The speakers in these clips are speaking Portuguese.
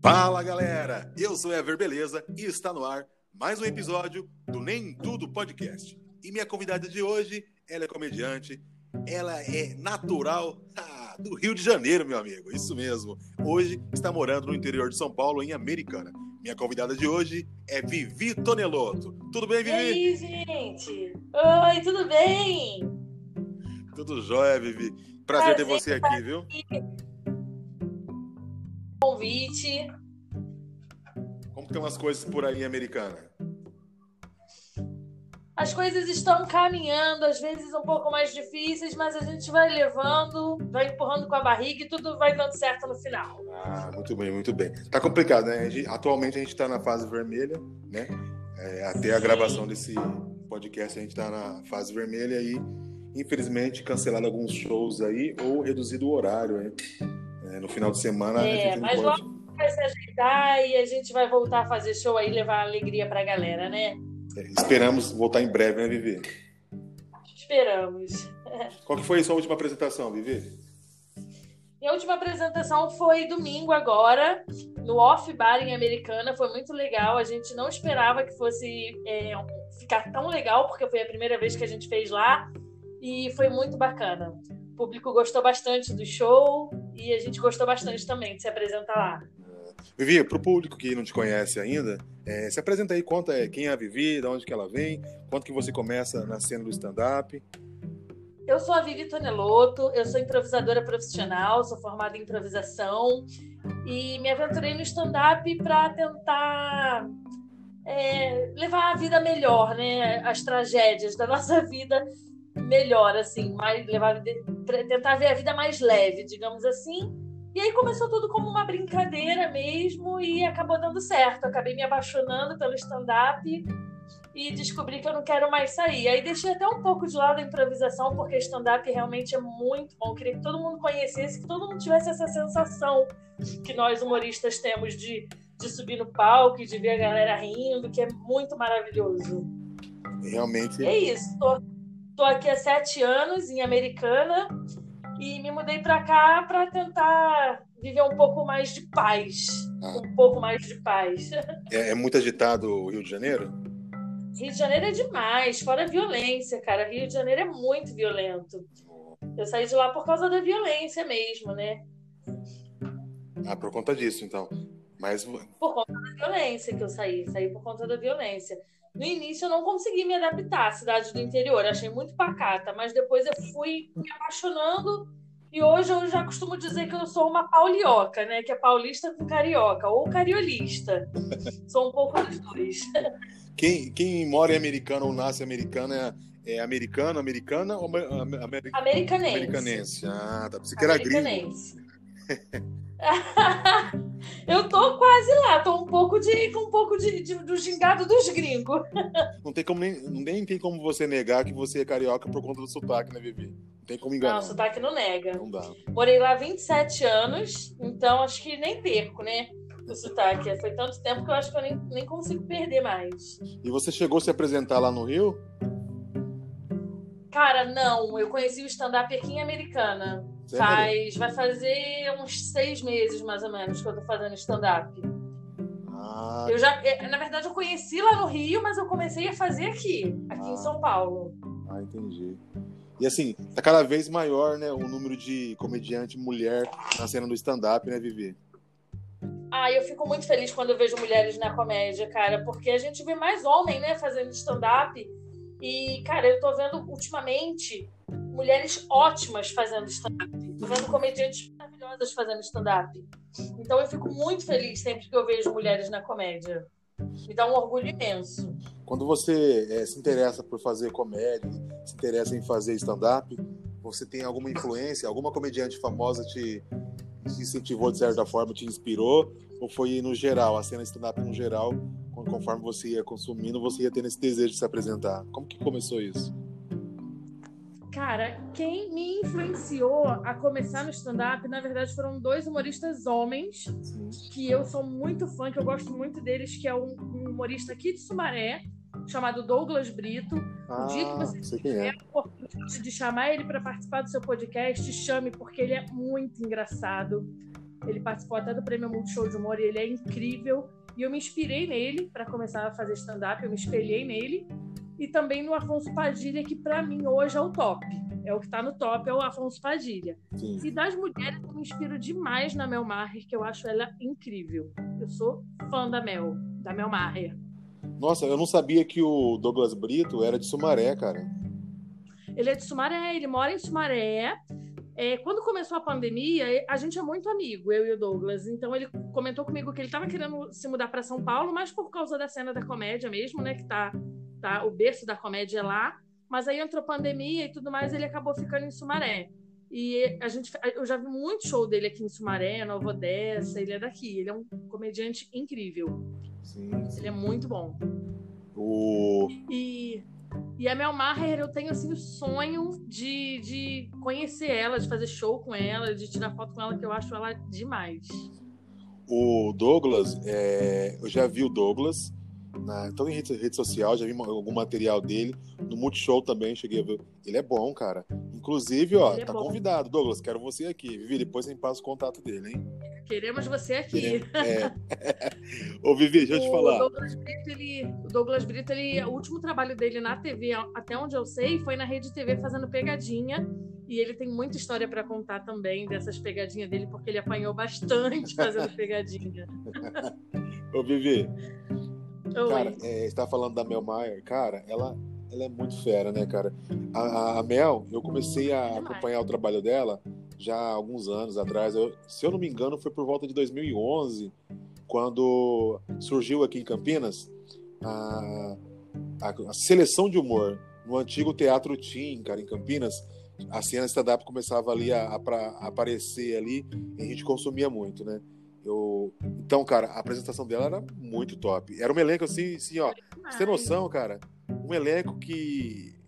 Fala galera, eu sou Ever Beleza e está no ar mais um episódio do Nem Tudo Podcast. E minha convidada de hoje, ela é comediante, ela é natural ah, do Rio de Janeiro, meu amigo, isso mesmo. Hoje está morando no interior de São Paulo, em Americana. Minha convidada de hoje é Vivi Tonelotto. Tudo bem, Vivi? E aí, gente? Oi, tudo bem? Tudo jóia, Vivi. Prazer, Prazer ter você aqui, viu? Convite. Como estão as coisas por aí, Americana? As coisas estão caminhando, às vezes um pouco mais difíceis, mas a gente vai levando, vai empurrando com a barriga e tudo vai dando certo no final. Ah, muito bem, muito bem. Tá complicado, né? Atualmente a gente está na fase vermelha, né? É, até a gravação desse podcast a gente está na fase vermelha e infelizmente cancelado alguns shows aí ou reduzido o horário. Hein? É, no final de semana. É, mas pode... logo vai se ajeitar e a gente vai voltar a fazer show aí levar alegria pra galera, né? É, esperamos voltar em breve, né, Vivi? Esperamos. Qual que foi a sua última apresentação, Vivi? Minha última apresentação foi domingo agora, no Off Bar em Americana. Foi muito legal. A gente não esperava que fosse é, ficar tão legal, porque foi a primeira vez que a gente fez lá. E foi muito bacana. O público gostou bastante do show e a gente gostou bastante também de se apresentar lá. Vivi, para o público que não te conhece ainda, é, se apresenta aí, conta é, quem é a Vivi, de onde que ela vem, quanto que você começa na cena do stand-up. Eu sou a Vivi Tonelotto, eu sou improvisadora profissional, sou formada em improvisação e me aventurei no stand-up para tentar é, levar a vida melhor, né? As tragédias da nossa vida melhor, assim, mais levar, tentar ver a vida mais leve, digamos assim. E aí começou tudo como uma brincadeira mesmo e acabou dando certo. acabei me apaixonando pelo stand-up e descobri que eu não quero mais sair. Aí deixei até um pouco de lado a improvisação, porque stand-up realmente é muito bom. Eu queria que todo mundo conhecesse, que todo mundo tivesse essa sensação que nós humoristas temos de, de subir no palco e de ver a galera rindo, que é muito maravilhoso. Realmente. É isso. Tô Estou aqui há sete anos em Americana e me mudei para cá para tentar viver um pouco mais de paz. Ah. Um pouco mais de paz. É, é, muito agitado o Rio de Janeiro? Rio de Janeiro é demais, fora a violência, cara. Rio de Janeiro é muito violento. Eu saí de lá por causa da violência mesmo, né? Ah, por conta disso, então. Mas... Por conta da violência que eu saí. Saí por conta da violência. No início eu não consegui me adaptar à cidade do interior, achei muito pacata, mas depois eu fui me apaixonando e hoje eu já costumo dizer que eu sou uma paulioca, né? Que é paulista com carioca, ou cariolista. sou um pouco dos dois. Quem, quem mora em americano ou nasce americano é, é americano, americana ou amer, americanense? Americanense. Ah, tá. Você que era gringo. eu tô quase lá, tô um pouco de com um pouco de, de, do gingado dos gringos. Não tem como nem, nem tem como você negar que você é carioca por conta do sotaque, né, Vivi? Não tem como enganar. Não, o sotaque não nega. Não dá. Morei lá 27 anos, então acho que nem perco, né? O sotaque. Foi tanto tempo que eu acho que eu nem, nem consigo perder mais. E você chegou a se apresentar lá no Rio? Cara, não. Eu conheci o stand-up aqui em Americana. Faz, vai fazer uns seis meses, mais ou menos, que eu tô fazendo stand-up. Ah. Eu já, é, na verdade, eu conheci lá no Rio, mas eu comecei a fazer aqui, aqui ah. em São Paulo. Ah, entendi. E assim, tá cada vez maior, né, o número de comediante mulher na cena do stand-up, né, Vivi? Ah, eu fico muito feliz quando eu vejo mulheres na comédia, cara, porque a gente vê mais homem, né, fazendo stand-up. E, cara, eu tô vendo ultimamente mulheres ótimas fazendo stand-up. Tô vendo comediantes maravilhosas fazendo stand-up. Então eu fico muito feliz sempre que eu vejo mulheres na comédia. Me dá um orgulho imenso. Quando você é, se interessa por fazer comédia, se interessa em fazer stand-up, você tem alguma influência, alguma comediante famosa te, te incentivou de certa forma, te inspirou? Ou foi no geral, a cena stand-up no geral, conforme você ia consumindo, você ia tendo esse desejo de se apresentar? Como que começou isso? Cara, quem me influenciou a começar no stand-up, na verdade, foram dois humoristas homens, que eu sou muito fã, que eu gosto muito deles, que é um, um humorista aqui de Sumaré, chamado Douglas Brito. Ah, o dia que você tiver é. a oportunidade de chamar ele para participar do seu podcast, chame, porque ele é muito engraçado. Ele participou até do Prêmio Multishow de Humor e ele é incrível. E eu me inspirei nele para começar a fazer stand-up, eu me espelhei nele. E também no Afonso Padilha, que para mim hoje é o top. É o que está no top, é o Afonso Padilha. Sim. E das mulheres, eu me inspiro demais na Mel Maher, que eu acho ela incrível. Eu sou fã da Mel, da Mel Maher. Nossa, eu não sabia que o Douglas Brito era de Sumaré, cara. Ele é de Sumaré, ele mora em Sumaré. É, quando começou a pandemia, a gente é muito amigo, eu e o Douglas. Então ele comentou comigo que ele estava querendo se mudar para São Paulo, mas por causa da cena da comédia mesmo, né? Que tá, tá o berço da comédia lá. Mas aí entrou pandemia e tudo mais, ele acabou ficando em Sumaré. E a gente, eu já vi muito show dele aqui em Sumaré, Nova Odessa, ele é daqui. Ele é um comediante incrível. Sim, sim. Ele é muito bom. O... E, e a Mel Maher, eu tenho assim o sonho de, de conhecer ela, de fazer show com ela, de tirar foto com ela, que eu acho ela demais. O Douglas, é, eu já vi o Douglas na, então em rede, rede social, já vi algum material dele. No Multishow também, cheguei a ver. Ele é bom, cara. Inclusive, ó, é tá bom. convidado, Douglas. Quero você aqui. Vivi, depois você me passa o contato dele, hein? Queremos você aqui. É. Ô, Vivi, deixa eu te falar. O Douglas Brito, ele, o Douglas Brito, ele, o último trabalho dele na TV, até onde eu sei, foi na Rede TV fazendo pegadinha. E ele tem muita história para contar também dessas pegadinhas dele, porque ele apanhou bastante fazendo pegadinha. Ô, Vivi, Oi. Cara, é, você tá falando da Mel Mayer, cara, ela, ela é muito fera, né, cara? A, a Mel, eu comecei a acompanhar o trabalho dela já há alguns anos atrás. Eu, se eu não me engano, foi por volta de 2011, quando surgiu aqui em Campinas a, a, a seleção de humor no antigo Teatro Tim, cara, em Campinas. A cena stand-up começava ali a, a, a aparecer ali e a gente consumia muito, né? Eu... Então, cara, a apresentação dela era muito top. Era um elenco assim, assim ó. Você tem noção, cara? Um elenco que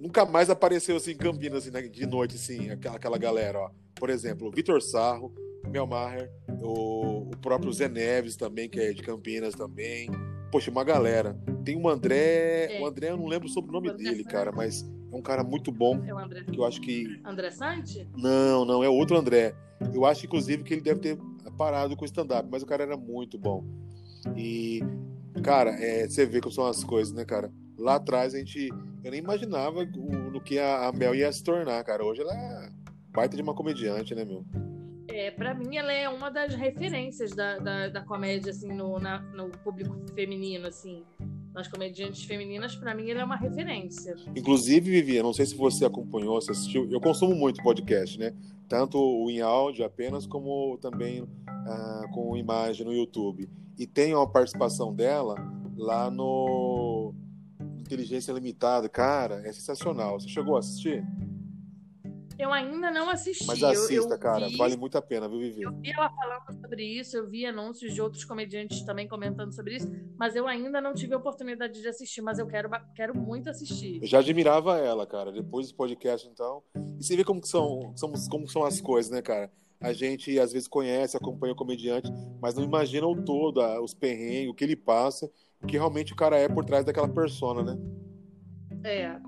nunca mais apareceu assim em Campinas assim, né, de noite, assim, aquela, aquela galera, ó. Por exemplo, Vitor Sarro, Mel Maher, o, o próprio Zé Neves também, que é de Campinas também. Poxa, uma galera. Tem um André. É. O André, eu não lembro sobre o nome dele, cara, mas é um cara muito bom. É o André. Que eu acho que. André Sante? Não, não, é outro André. Eu acho, inclusive, que ele deve ter parado com stand-up, mas o cara era muito bom. E, cara, é, você vê como são as coisas, né, cara? Lá atrás a gente. Eu nem imaginava o, no que a, a Mel ia se tornar, cara. Hoje ela é baita de uma comediante, né, meu? É, para mim ela é uma das referências da, da, da comédia, assim, no, na, no público feminino, assim nas comediantes femininas, para mim ele é uma referência. Inclusive, Vivi, não sei se você acompanhou, se assistiu, eu consumo muito podcast, né? Tanto o em áudio apenas, como também ah, com imagem no YouTube. E tem uma participação dela lá no Inteligência Limitada. Cara, é sensacional. Você chegou a assistir? Eu ainda não assisti. Mas assista, eu, eu cara. Vi, vale muito a pena, viu, Vivi? Eu vi ela falando sobre isso, eu vi anúncios de outros comediantes também comentando sobre isso, mas eu ainda não tive a oportunidade de assistir, mas eu quero, quero muito assistir. Eu já admirava ela, cara. Depois do podcast, então. E você vê como são, como são as coisas, né, cara? A gente às vezes conhece, acompanha o comediante, mas não imagina o todo, os perrengues, o que ele passa, o que realmente o cara é por trás daquela persona, né? É.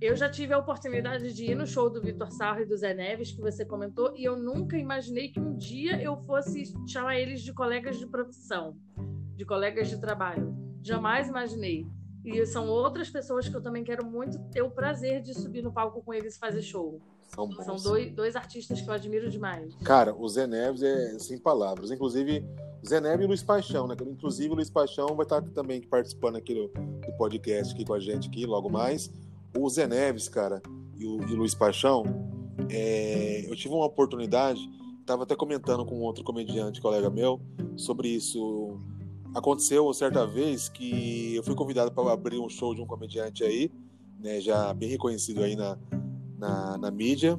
Eu já tive a oportunidade de ir no show do Vitor Sarro e do Zé Neves, que você comentou, e eu nunca imaginei que um dia eu fosse chamar eles de colegas de profissão, de colegas de trabalho. Jamais imaginei. E são outras pessoas que eu também quero muito ter o prazer de subir no palco com eles e fazer show. São. São dois, dois artistas que eu admiro demais. Cara, o Zé Neves é sem palavras. Inclusive, Zé Neves e Luiz Paixão, né? Inclusive, o Luiz Paixão vai estar também participando aqui do, do podcast aqui com a gente aqui logo mais. O Zé Neves, cara, e o, e o Luiz Paixão, é, eu tive uma oportunidade, estava até comentando com outro comediante, colega meu, sobre isso. Aconteceu certa vez que eu fui convidado para abrir um show de um comediante aí, né, já bem reconhecido aí na, na, na mídia.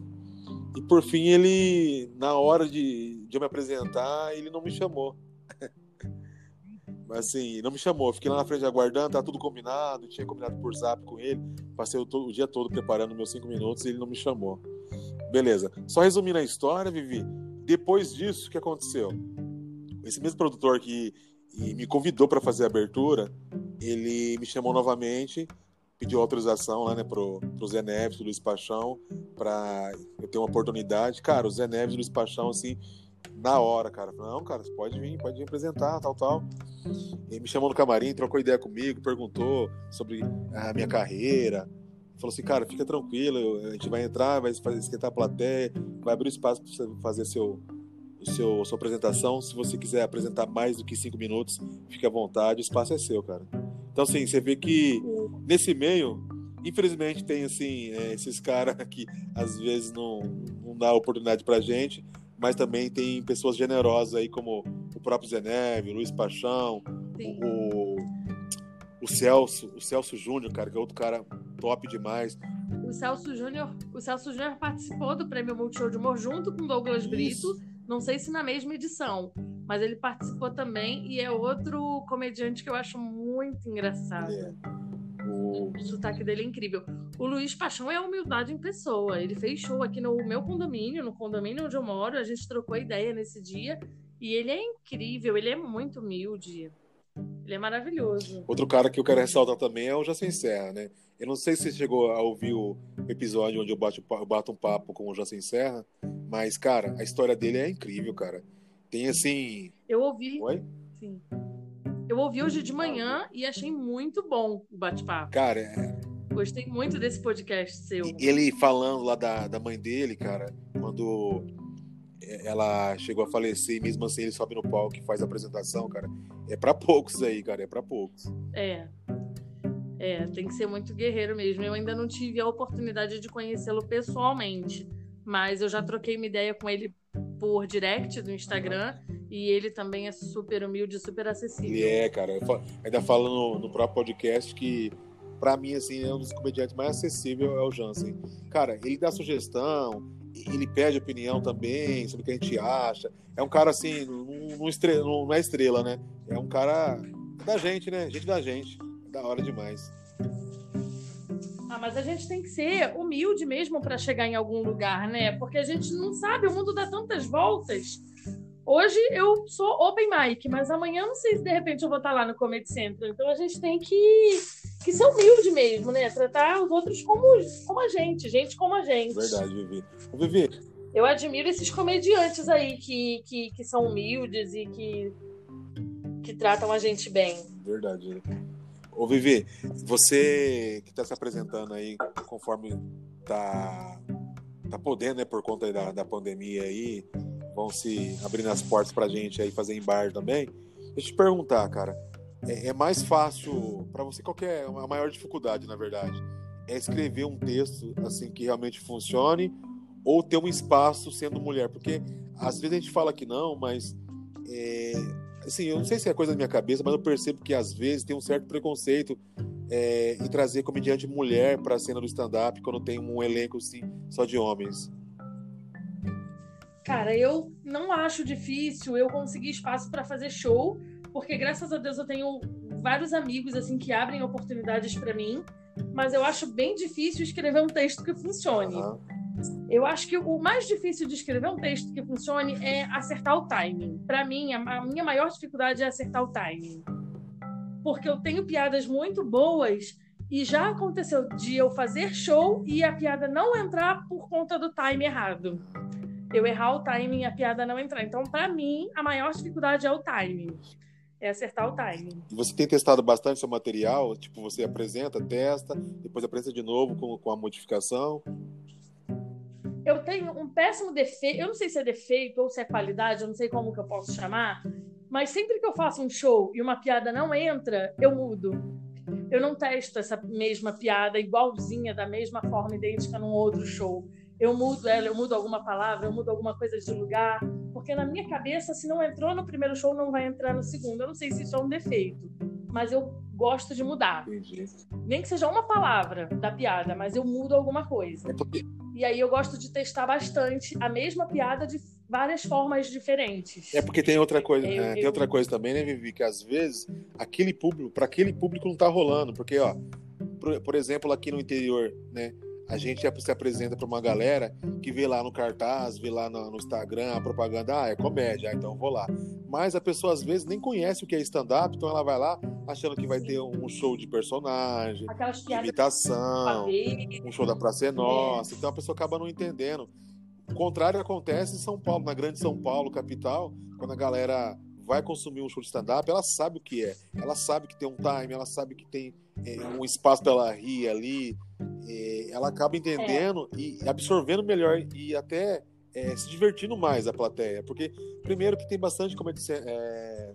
E por fim, ele, na hora de, de eu me apresentar, ele não me chamou assim, não me chamou. Fiquei lá na frente aguardando, tá tudo combinado, tinha combinado por zap com ele. Passei o, o dia todo preparando meus cinco minutos e ele não me chamou. Beleza. Só resumindo a história, Vivi. Depois disso, o que aconteceu? Esse mesmo produtor que me convidou para fazer a abertura, ele me chamou novamente, pediu autorização lá, né, pro, pro Zé Neves, pro Luiz Paixão, para eu ter uma oportunidade. Cara, o Zé Neves e o Luiz Paixão, assim, na hora, cara. Não, cara, você pode vir, pode vir apresentar, tal, tal. Ele me chamou no camarim, trocou ideia comigo, perguntou sobre a minha carreira. Falou assim, cara, fica tranquilo, a gente vai entrar, vai esquentar a plateia, vai abrir espaço para você fazer seu, seu, sua apresentação. Se você quiser apresentar mais do que cinco minutos, fique à vontade, o espaço é seu, cara. Então, assim, você vê que nesse meio, infelizmente, tem, assim, é, esses caras que às vezes não, não dá oportunidade pra gente, mas também tem pessoas generosas aí, como o próprio Zeneve, o Luiz Paixão, o, o Celso, o Celso Júnior, cara, que é outro cara top demais. O Celso Júnior, o Celso Júnior participou do Prêmio Multishow de Humor junto com Douglas Isso. Brito, não sei se na mesma edição, mas ele participou também e é outro comediante que eu acho muito engraçado. É. O... sotaque dele é incrível. O Luiz Paixão é a humildade em pessoa. Ele fez show aqui no meu condomínio, no condomínio onde eu moro. A gente trocou ideia nesse dia. E ele é incrível, ele é muito humilde. Ele é maravilhoso. Outro cara que eu quero ressaltar também é o Jacen Serra, né? Eu não sei se você chegou a ouvir o episódio onde eu bato, eu bato um papo com o Jacen Serra, mas, cara, a história dele é incrível, cara. Tem assim. Eu ouvi. Oi? Sim. Eu ouvi hoje de manhã e achei muito bom o bate-papo. Cara, é... Gostei muito desse podcast seu. Ele falando lá da, da mãe dele, cara, quando ela chegou a falecer e mesmo assim ele sobe no palco e faz a apresentação, cara. É para poucos aí, cara, é para poucos. É. É, tem que ser muito guerreiro mesmo. Eu ainda não tive a oportunidade de conhecê-lo pessoalmente, mas eu já troquei uma ideia com ele por direct do Instagram e ele também é super humilde, super acessível. Ele é, cara. Ainda falo no, no próprio podcast que, para mim, assim, é um dos comediantes mais acessíveis é o Jansen. Cara, ele dá sugestão, ele pede opinião também sobre o que a gente acha. É um cara, assim, não, estrela, não é estrela, né? É um cara da gente, né? Gente da gente. Da hora demais. Ah, mas a gente tem que ser humilde mesmo para chegar em algum lugar, né? Porque a gente não sabe, o mundo dá tantas voltas. Hoje eu sou open mic, mas amanhã não sei se de repente eu vou estar lá no Comedy Central. Então a gente tem que, que ser humilde mesmo, né? Tratar os outros como, como a gente, gente como a gente. Verdade, Vivi. Vivi. Eu admiro esses comediantes aí que, que, que são humildes e que, que tratam a gente bem. Verdade. Ô, Vivi, você que está se apresentando aí, conforme tá, tá podendo, né, por conta da, da pandemia aí, vão se abrindo as portas pra gente aí fazer em bar também. Deixa eu te perguntar, cara, é, é mais fácil para você qualquer a maior dificuldade, na verdade, é escrever um texto assim que realmente funcione ou ter um espaço sendo mulher, porque às vezes a gente fala que não, mas é, assim, eu não sei se é coisa da minha cabeça, mas eu percebo que às vezes tem um certo preconceito é, em trazer comediante mulher para a cena do stand-up quando tem um elenco assim, só de homens. Cara, eu não acho difícil eu conseguir espaço para fazer show, porque graças a Deus eu tenho vários amigos assim que abrem oportunidades para mim, mas eu acho bem difícil escrever um texto que funcione. Uhum. Eu acho que o mais difícil de escrever um texto que funcione é acertar o timing. Para mim, a minha maior dificuldade é acertar o timing. Porque eu tenho piadas muito boas e já aconteceu de eu fazer show e a piada não entrar por conta do time errado. Eu errar o timing e a piada não entrar. Então, para mim, a maior dificuldade é o timing. É acertar o timing. Você tem testado bastante seu material? Tipo, você apresenta, testa, depois apresenta de novo com, com a modificação? eu tenho um péssimo defeito, eu não sei se é defeito ou se é qualidade, eu não sei como que eu posso chamar, mas sempre que eu faço um show e uma piada não entra, eu mudo. Eu não testo essa mesma piada igualzinha, da mesma forma idêntica num outro show. Eu mudo ela, eu mudo alguma palavra, eu mudo alguma coisa de lugar, porque na minha cabeça, se não entrou no primeiro show, não vai entrar no segundo. Eu não sei se isso é um defeito, mas eu gosto de mudar. Entendi. Nem que seja uma palavra da piada, mas eu mudo alguma coisa. É porque e aí eu gosto de testar bastante a mesma piada de várias formas diferentes. É porque tem outra coisa, eu, é, eu... tem outra coisa também, né, Vivi, que às vezes aquele público, para aquele público não tá rolando, porque ó, por, por exemplo, aqui no interior, né, a gente se apresenta para uma galera que vê lá no cartaz, vê lá no, Instagram a propaganda, ah, é comédia, ah, então vou lá. Mas a pessoa às vezes nem conhece o que é stand-up, então ela vai lá achando que vai ter um show de personagem, de imitação, um show da Praça é Nossa, então a pessoa acaba não entendendo. O contrário acontece em São Paulo, na grande São Paulo, capital, quando a galera vai consumir um show de stand-up, ela sabe o que é. Ela sabe que tem um time, ela sabe que tem é, um espaço para ela rir ali. É, ela acaba entendendo é. e absorvendo melhor e até é, se divertindo mais a plateia. Porque, primeiro, que tem bastante comedy, é,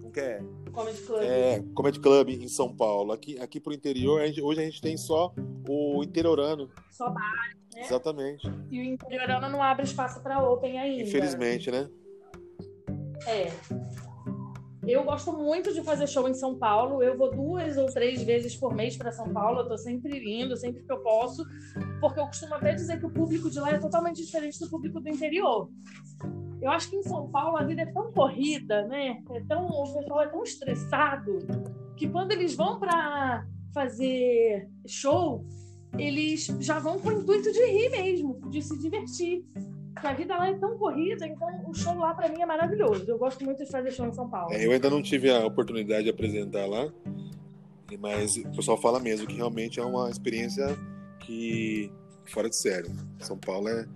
como que é? Comedy Club. É, Comedy Club em São Paulo. Aqui, aqui pro interior, a gente, hoje a gente tem só o interiorano. Só bar, né? Exatamente. E o interiorano não abre espaço para open ainda. Infelizmente, né? É. Eu gosto muito de fazer show em São Paulo. Eu vou duas ou três vezes por mês para São Paulo. Eu tô sempre indo, sempre que eu posso, porque eu costumo até dizer que o público de lá é totalmente diferente do público do interior. Eu acho que em São Paulo a vida é tão corrida, né? É tão, o pessoal é tão estressado que quando eles vão para fazer show, eles já vão com o intuito de rir mesmo, de se divertir. A vida lá é tão corrida, então o show lá para mim é maravilhoso. Eu gosto muito de fazer show em São Paulo. É, eu ainda não tive a oportunidade de apresentar lá, mas o pessoal fala mesmo que realmente é uma experiência que fora de sério. São Paulo é.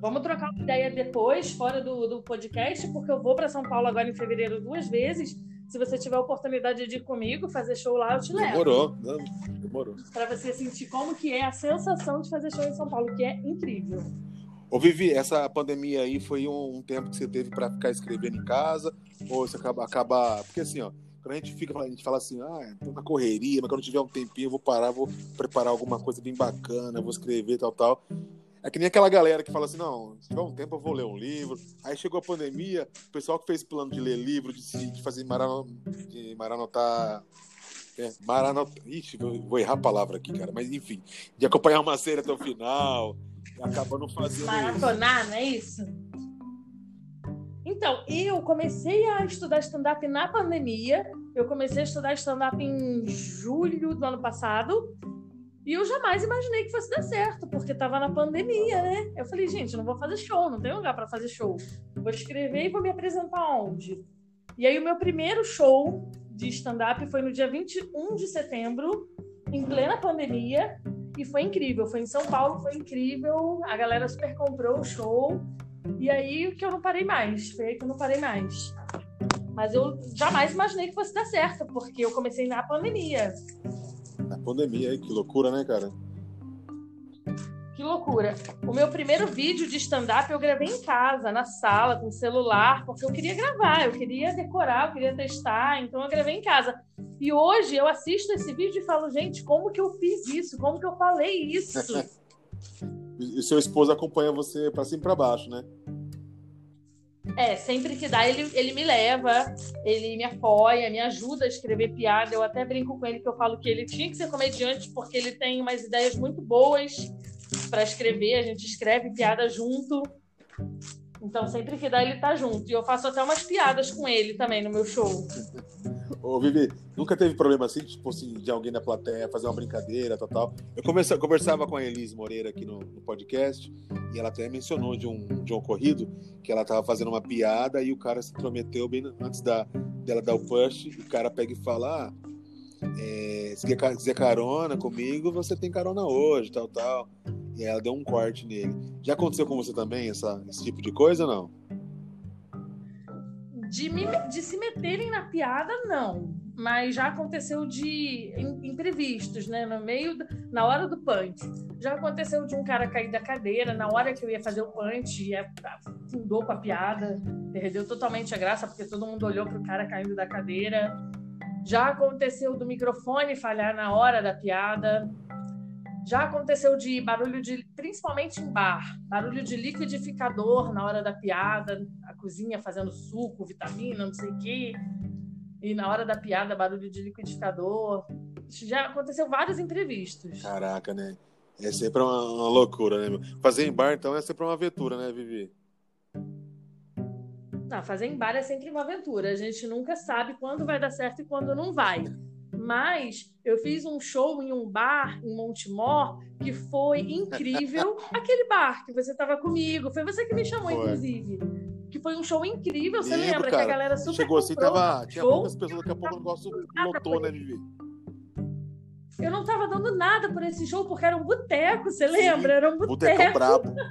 Vamos trocar uma ideia depois, fora do, do podcast, porque eu vou para São Paulo agora em fevereiro duas vezes. Se você tiver a oportunidade de ir comigo, fazer show lá, eu te levo. Demorou, demorou. Para você sentir como que é a sensação de fazer show em São Paulo, que é incrível. Ô Vivi, essa pandemia aí foi um, um tempo que você teve para ficar escrevendo em casa? Ou você acaba, acaba. Porque assim, ó, quando a gente fica, a gente fala assim, ah, tô na correria, mas quando tiver um tempinho eu vou parar, vou preparar alguma coisa bem bacana, vou escrever tal, tal. É que nem aquela galera que fala assim, não, se tiver um tempo eu vou ler um livro. Aí chegou a pandemia, o pessoal que fez plano de ler livro, de, de fazer marano, de maranotar. É, maranot... Ixi, vou errar a palavra aqui, cara, mas enfim, de acompanhar uma série até o final, acaba não fazendo Maratonar, isso. não é isso? Então, eu comecei a estudar stand-up na pandemia. Eu comecei a estudar stand-up em julho do ano passado. E eu jamais imaginei que fosse dar certo, porque estava na pandemia, né? Eu falei, gente, não vou fazer show, não tem lugar para fazer show. Vou escrever e vou me apresentar onde? E aí, o meu primeiro show de stand-up foi no dia 21 de setembro, em plena pandemia. E foi incrível. Foi em São Paulo, foi incrível. A galera super comprou o show. E aí que eu não parei mais. Foi aí que eu não parei mais. Mas eu jamais imaginei que fosse dar certo, porque eu comecei na pandemia. Na pandemia, que loucura, né, cara? Que loucura. O meu primeiro vídeo de stand-up eu gravei em casa, na sala, com celular, porque eu queria gravar, eu queria decorar, eu queria testar, então eu gravei em casa. E hoje eu assisto esse vídeo e falo, gente, como que eu fiz isso? Como que eu falei isso? e seu esposo acompanha você para cima e para baixo, né? É, sempre que dá, ele, ele me leva, ele me apoia, me ajuda a escrever piada. Eu até brinco com ele que eu falo que ele tinha que ser comediante porque ele tem umas ideias muito boas para escrever. A gente escreve piada junto. Então, sempre que dá, ele tá junto. E eu faço até umas piadas com ele também no meu show. Ô, Vivi, nunca teve problema assim, tipo assim, de alguém na plateia fazer uma brincadeira, tal, tal. Eu conversa, conversava com a Elise Moreira aqui no, no, podcast e ela até mencionou de um, de um ocorrido que ela tava fazendo uma piada e o cara se prometeu bem antes da, dela dar o push, o cara pega e fala, ah, é, se quiser carona comigo, você tem carona hoje, tal, tal. E ela deu um corte nele. Já aconteceu com você também essa, esse tipo de coisa não? De, me, de se meterem na piada, não. Mas já aconteceu de imprevistos, né? No meio, na hora do punch. Já aconteceu de um cara cair da cadeira na hora que eu ia fazer o punch e fundou com a piada. Perdeu totalmente a graça, porque todo mundo olhou pro cara caindo da cadeira. Já aconteceu do microfone falhar na hora da piada. Já aconteceu de barulho de, principalmente em bar, barulho de liquidificador na hora da piada, a cozinha fazendo suco, vitamina, não sei o quê. E na hora da piada, barulho de liquidificador. Já aconteceu vários imprevistos. Caraca, né? É sempre uma, uma loucura, né? Fazer em bar, então, é sempre uma aventura, né, Vivi? Não, fazer em bar é sempre uma aventura. A gente nunca sabe quando vai dar certo e quando não vai. Mas eu fiz um show em um bar em Montemor que foi incrível. Aquele bar que você estava comigo, foi você que me chamou, foi. inclusive. Que foi um show incrível, você Lembro, lembra? Cara. Que a galera super Chegou assim, tava, tinha poucas pessoas, daqui a pouco o negócio lotou, né, Vivi? Eu não tava dando nada por esse show, porque era um boteco, você lembra? Era um boteco. Boteco brabo.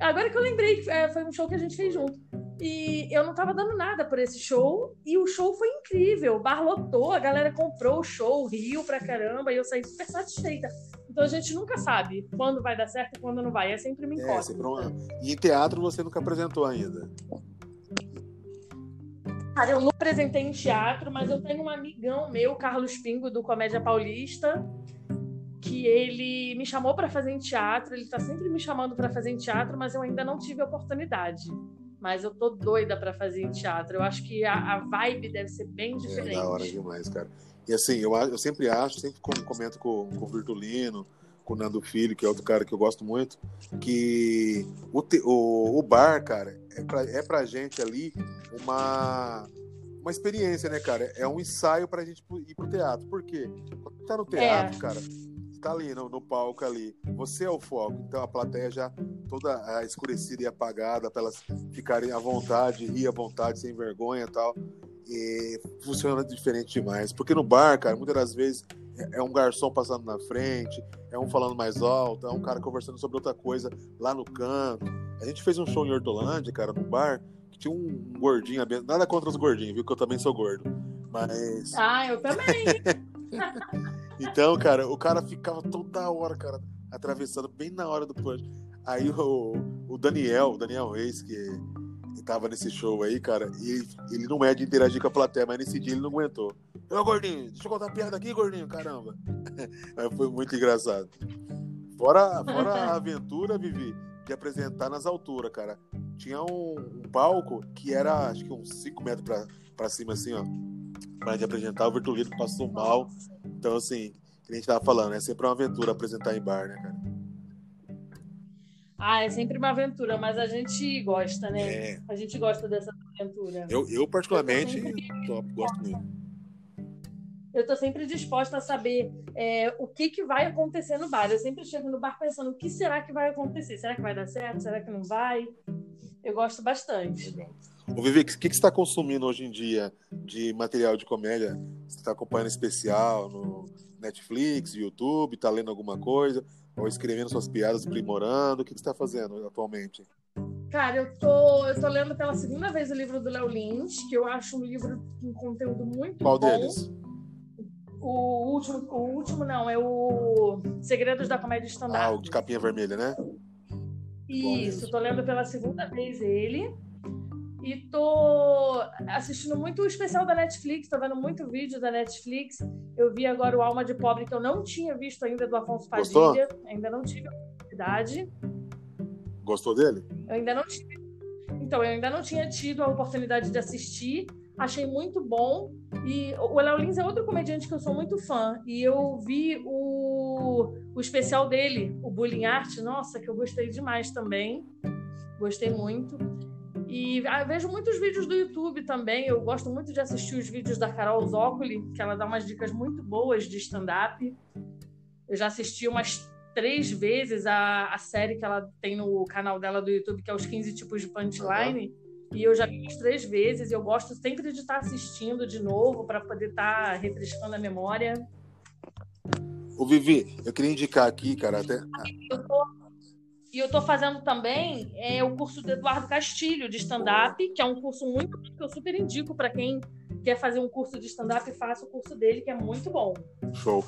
Agora que eu lembrei, é, foi um show que a gente fez junto. E eu não tava dando nada por esse show. E o show foi incrível. O bar lotou, a galera comprou o show, riu pra caramba. E eu saí super satisfeita. Então a gente nunca sabe quando vai dar certo e quando não vai. É sempre me é, sempre uma... E em teatro você nunca apresentou ainda? Cara, eu não apresentei em teatro, mas eu tenho um amigão meu, Carlos Pingo, do Comédia Paulista, que ele me chamou para fazer em teatro. Ele está sempre me chamando para fazer em teatro, mas eu ainda não tive a oportunidade. Mas eu tô doida para fazer em teatro. Eu acho que a, a, vibe deve ser bem diferente. É da hora demais, cara. E assim, eu, eu sempre acho, sempre comento com, com o Virtulino, com o Nando Filho, que é outro cara que eu gosto muito, que o, te, o, o bar, cara, é pra, é pra gente ali uma, uma experiência, né, cara? É um ensaio pra gente ir pro teatro. Por quê? Quando tá no teatro, é. cara, tá ali no, no, palco ali, você é o foco, então a plateia já toda escurecida e apagada para elas ficarem à vontade, rir à vontade, sem vergonha e tal. E funciona diferente demais. Porque no bar, cara, muitas das vezes é, é um garçom passando na frente, é um falando mais alto, é um cara conversando sobre outra coisa lá no canto. A gente fez um show em Hortolândia, cara, no bar, que tinha um gordinho, nada contra os gordinhos, viu? Que eu também sou gordo. Mas. Ah, eu também. então, cara, o cara ficava toda hora, cara, atravessando bem na hora do punch. Aí o, o Daniel, o Daniel Reis, que, tava nesse show aí, cara, e ele não é de interagir com a plateia, mas nesse dia ele não aguentou. Ô, gordinho, deixa eu contar uma piada aqui, gordinho, caramba. Foi muito engraçado. Fora, fora a aventura, Vivi, de apresentar nas alturas, cara. Tinha um, um palco que era, acho que uns 5 metros pra, pra cima, assim, ó. Pra gente apresentar, o Virtulino passou mal. Então, assim, que a gente tava falando, é sempre uma aventura apresentar em bar, né, cara? Ah, é sempre uma aventura, mas a gente gosta, né? É. A gente gosta dessa aventura. Eu, eu particularmente, eu gosto muito eu estou sempre disposta a saber é, o que, que vai acontecer no bar. Eu sempre chego no bar pensando o que será que vai acontecer? Será que vai dar certo? Será que não vai? Eu gosto bastante. Legal. Ô, Vivi, o que, que você está consumindo hoje em dia de material de comédia? Você está acompanhando especial no Netflix, YouTube? Está lendo alguma coisa? Ou escrevendo suas piadas, aprimorando? O que, que você está fazendo atualmente? Cara, eu tô, eu tô lendo pela segunda vez o livro do Léo Lins, que eu acho um livro com conteúdo muito Qual bom. Qual deles? O último, o último não, é o Segredos da Comédia Stand-Up. Ah, o de capinha vermelha, né? Isso, tô lendo pela segunda vez ele. E tô assistindo muito o especial da Netflix, tô vendo muito vídeo da Netflix. Eu vi agora o Alma de Pobre, que eu não tinha visto ainda, do Afonso Padilha. Gostou? Ainda não tive a oportunidade. Gostou dele? Eu ainda não tive. Então, eu ainda não tinha tido a oportunidade de assistir achei muito bom. E o Léo Lins é outro comediante que eu sou muito fã. E eu vi o, o especial dele, o Bullying Art, nossa, que eu gostei demais também. Gostei muito. E ah, vejo muitos vídeos do YouTube também. Eu gosto muito de assistir os vídeos da Carol Zócoli, que ela dá umas dicas muito boas de stand-up. Eu já assisti umas três vezes a, a série que ela tem no canal dela do YouTube, que é os 15 tipos de punchline. Uhum. E eu já vi três vezes, e eu gosto sempre de estar assistindo de novo para poder estar refrescando a memória. O Vivi, eu queria indicar aqui, cara, até. Eu tô, e eu estou fazendo também é, o curso do Eduardo Castilho de stand-up, que é um curso muito que eu super indico para quem quer fazer um curso de stand-up, faça o curso dele, que é muito bom. Show.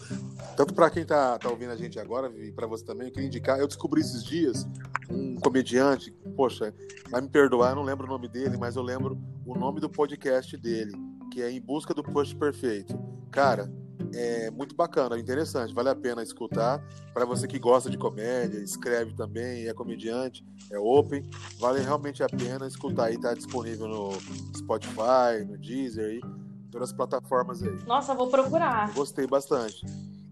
Tanto para quem está tá ouvindo a gente agora, e para você também, eu queria indicar. Eu descobri esses dias um comediante, poxa, vai me perdoar, eu não lembro o nome dele, mas eu lembro o nome do podcast dele, que é Em Busca do Push Perfeito. Cara, é muito bacana, interessante, vale a pena escutar. Para você que gosta de comédia, escreve também, é comediante, é open, vale realmente a pena escutar aí, tá disponível no Spotify, no Deezer aí, todas as plataformas aí. Nossa, vou procurar. Gostei bastante.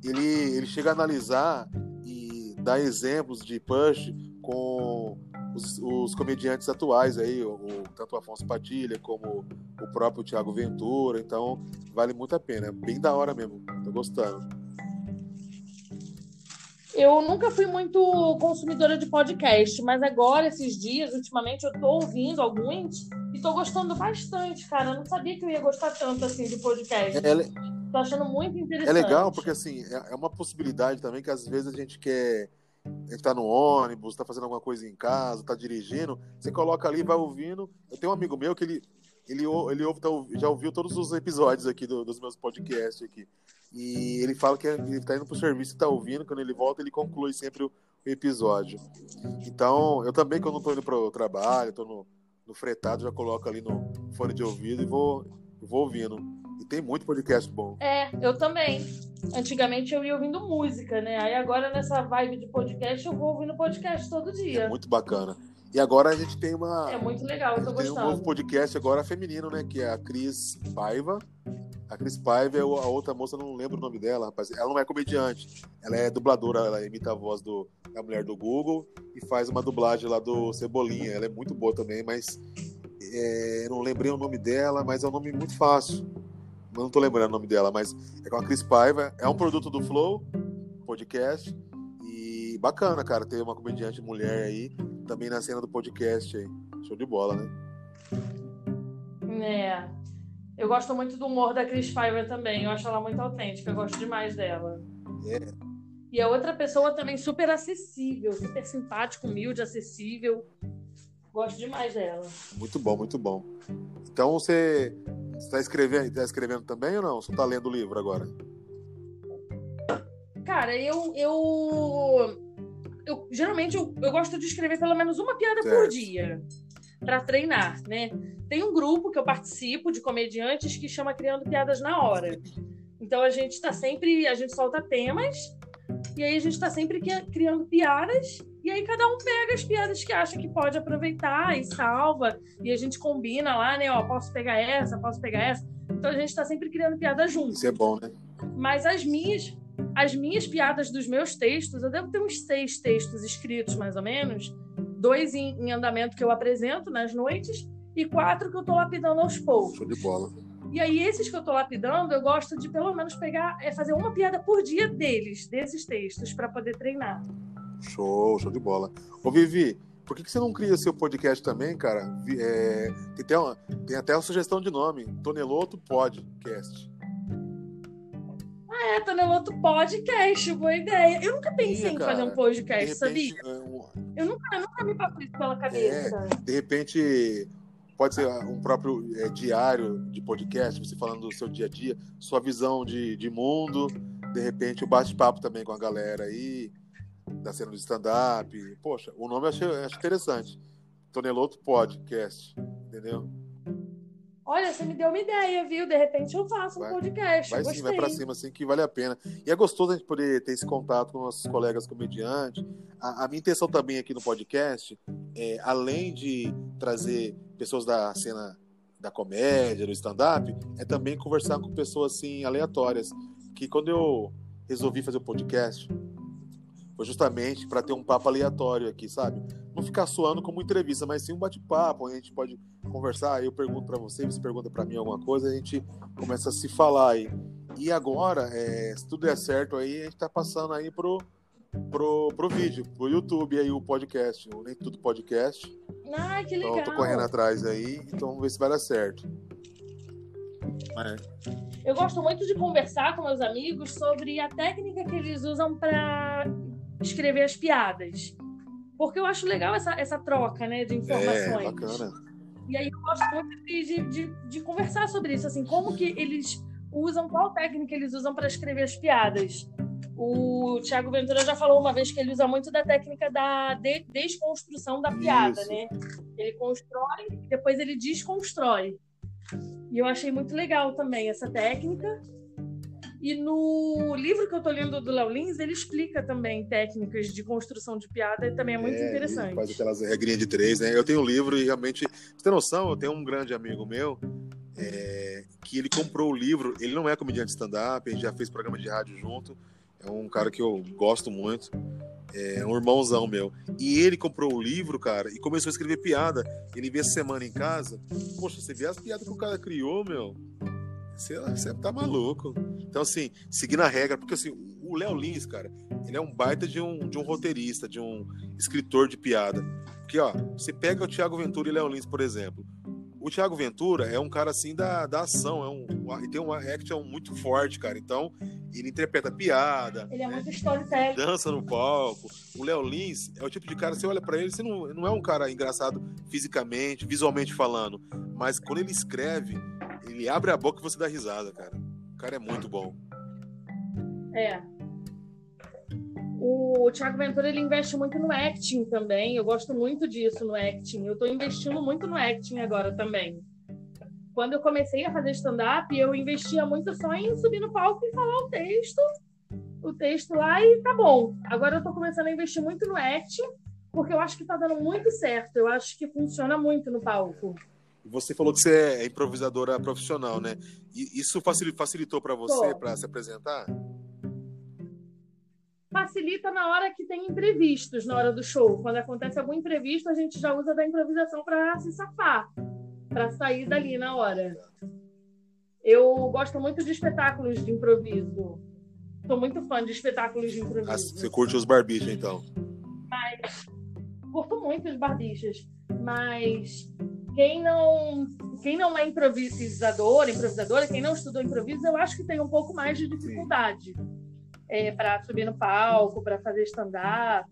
Ele, ele chega a analisar e dar exemplos de push com os, os comediantes atuais aí, o, o, tanto o Afonso Padilha como o próprio Thiago Ventura, então vale muito a pena, é bem da hora mesmo, tô gostando. Eu nunca fui muito consumidora de podcast, mas agora, esses dias, ultimamente, eu tô ouvindo alguns e tô gostando bastante, cara. Eu não sabia que eu ia gostar tanto assim de podcast. É, tô achando muito interessante. É legal, porque assim, é, é uma possibilidade também que às vezes a gente quer a gente tá no ônibus, tá fazendo alguma coisa em casa, tá dirigindo, você coloca ali, vai ouvindo. Eu tenho um amigo meu que ele, ele, ele ouve, tá, já ouviu todos os episódios aqui do, dos meus podcasts aqui. E ele fala que ele tá indo pro serviço e tá ouvindo, quando ele volta, ele conclui sempre o, o episódio. Então, eu também, quando tô indo pro trabalho, tô no, no fretado, já coloco ali no fone de ouvido e vou, vou ouvindo. Tem muito podcast bom. É, eu também. Antigamente eu ia ouvindo música, né? Aí agora nessa vibe de podcast eu vou ouvindo podcast todo dia. É muito bacana. E agora a gente tem uma. É muito legal, eu tô tem gostando. um novo podcast agora feminino, né? Que é a Cris Paiva. A Cris Paiva é a outra moça, não lembro o nome dela, rapaz. Ela não é comediante. Ela é dubladora, ela imita a voz do, da mulher do Google e faz uma dublagem lá do Cebolinha. Ela é muito boa também, mas é, não lembrei o nome dela, mas é um nome muito fácil. Não tô lembrando o nome dela, mas é com a Cris Paiva. É um produto do Flow, podcast. E bacana, cara, ter uma comediante mulher aí, também na cena do podcast aí. Show de bola, né? É. Eu gosto muito do humor da Chris Pfeiffer também. Eu acho ela muito autêntica. Eu gosto demais dela. É. E a outra pessoa também super acessível, super simpática, humilde, acessível. Gosto demais dela. Muito bom, muito bom. Então você está escrevendo, tá escrevendo também ou não? Você está lendo o livro agora? Cara, eu. eu, eu geralmente eu, eu gosto de escrever pelo menos uma piada Certo. por dia para treinar, né? Tem um grupo que eu participo de comediantes que chama Criando Piadas na Hora. Então a gente está sempre, a gente solta temas e aí a gente está sempre cri- criando piadas e aí cada um pega as piadas que acha que pode aproveitar e salva e a gente combina lá, né? Ó, posso pegar essa, posso pegar essa. Então a gente está sempre criando piadas juntos. Isso é bom, né? Mas as minhas, as minhas piadas dos meus textos, eu devo ter uns seis textos escritos, mais ou menos. Dois em, em andamento que eu apresento nas noites e quatro que eu tô lapidando aos poucos. Show de bola. E aí, esses que eu tô lapidando, eu gosto de pelo menos pegar, é fazer uma piada por dia deles, desses textos, para poder treinar. Show, show de bola. Ô, Vivi, por que, que você não cria seu podcast também, cara? É, tem, até uma, tem até uma sugestão de nome: Toneloto Podcast. É, Toneloto Podcast, boa ideia. Eu nunca pensei Ih, em fazer um podcast, sabia? repente, é, um- Eu nunca, nunca me passou isso pela cabeça. de repente, pode ser um próprio é, diário de podcast, você falando do seu dia a dia, sua visão de, de mundo, de repente o bate-papo também com a galera aí, da cena do stand-up. Poxa, o nome eu achei, eu acho interessante. Toneloto Podcast, entendeu? Olha, você me deu uma ideia, viu? De repente eu faço um Vai- podcast. Vai sim, vai pra cima, assim, que vale a pena. E é gostoso a gente poder ter esse contato com nossos colegas comediantes. A, a minha intenção também aqui no podcast, é, além de trazer pessoas da cena da comédia, do stand-up, é também conversar com pessoas, assim, aleatórias. Que quando eu resolvi fazer o podcast, foi justamente para ter um papo aleatório aqui, sabe? Não ficar soando como entrevista, mas sim um bate-papo, onde a gente pode conversar, eu pergunto para você, você pergunta para mim alguma coisa, a gente começa a se falar aí. E agora, é, se tudo der certo aí, a gente tá passando aí pro, pro, pro vídeo, pro YouTube aí, o podcast, o Nem Tudo Podcast. Ai, que Então legal. eu tô correndo atrás aí, então vamos ver se vai dar certo. Mas, Eu gosto muito de conversar com meus amigos sobre a técnica que eles usam para escrever as piadas. Porque eu acho legal essa, essa troca né, de é, informações. bacana. E aí eu gosto muito de, de, de, conversar sobre isso, assim, como que eles usam, qual técnica eles usam para escrever as piadas. O Thiago Ventura já falou uma vez que ele usa muito da técnica da de- desconstrução da piada, Isso. né? Ele constrói e depois ele desconstrói. E eu achei muito legal também essa técnica. E no livro que eu tô lendo do Léo Lins, ele explica também técnicas de construção de piada e também é muito É, interessante. ele Faz aquelas regrinhas de três, né? Eu tenho um livro e realmente. Você tem noção? Eu tenho um grande amigo meu é, que ele comprou o livro. Ele não é comediante stand-up, gente já fez programa de rádio junto. É um cara que eu gosto muito. É um irmãozão meu. E ele comprou o livro, cara, e começou a escrever piada. Ele essa semana em casa. Poxa, você vê as piadas que o cara criou, meu. Você, você tá maluco. Então, assim, seguindo a regra, porque assim, o Léo Lins, cara, ele é um baita de um, de um roteirista, de um escritor de piada. Porque, ó, você pega o Thiago Ventura e Léo Lins, por exemplo. O Thiago Ventura é um cara assim da, da ação, é um, ele tem uma action muito forte, cara. Então, ele interpreta piada. Ele é né? muito storytelling. Dança no palco. O Léo Lins é o tipo de cara, você olha para ele, você não, não é um cara engraçado fisicamente, visualmente falando. Mas quando ele escreve, ele abre a boca e você dá risada, cara. O cara é muito bom. É. O Thiago Ventura ele investe muito no acting também. Eu gosto muito disso no acting. Eu estou investindo muito no acting agora também. Quando eu comecei a fazer stand-up, eu investia muito só em subir no palco e falar o texto, o texto lá e tá bom. Agora eu estou começando a investir muito no acting, porque eu acho que está dando muito certo. Eu acho que funciona muito no palco. Você falou que você é improvisadora profissional, né? E isso facilitou para você para se apresentar? facilita na hora que tem imprevistos na hora do show. Quando acontece algum imprevisto, a gente já usa da improvisação para se safar, para sair dali na hora. Eu gosto muito de espetáculos de improviso. Sou muito fã de espetáculos de improviso. Ah, você curte os barbichas, então? Mas curto muito os barbichas, mas quem não quem não é improvisador, improvisadora, quem não estudou improviso, eu acho que tem um pouco mais de dificuldade. É, para subir no palco, para fazer stand-up.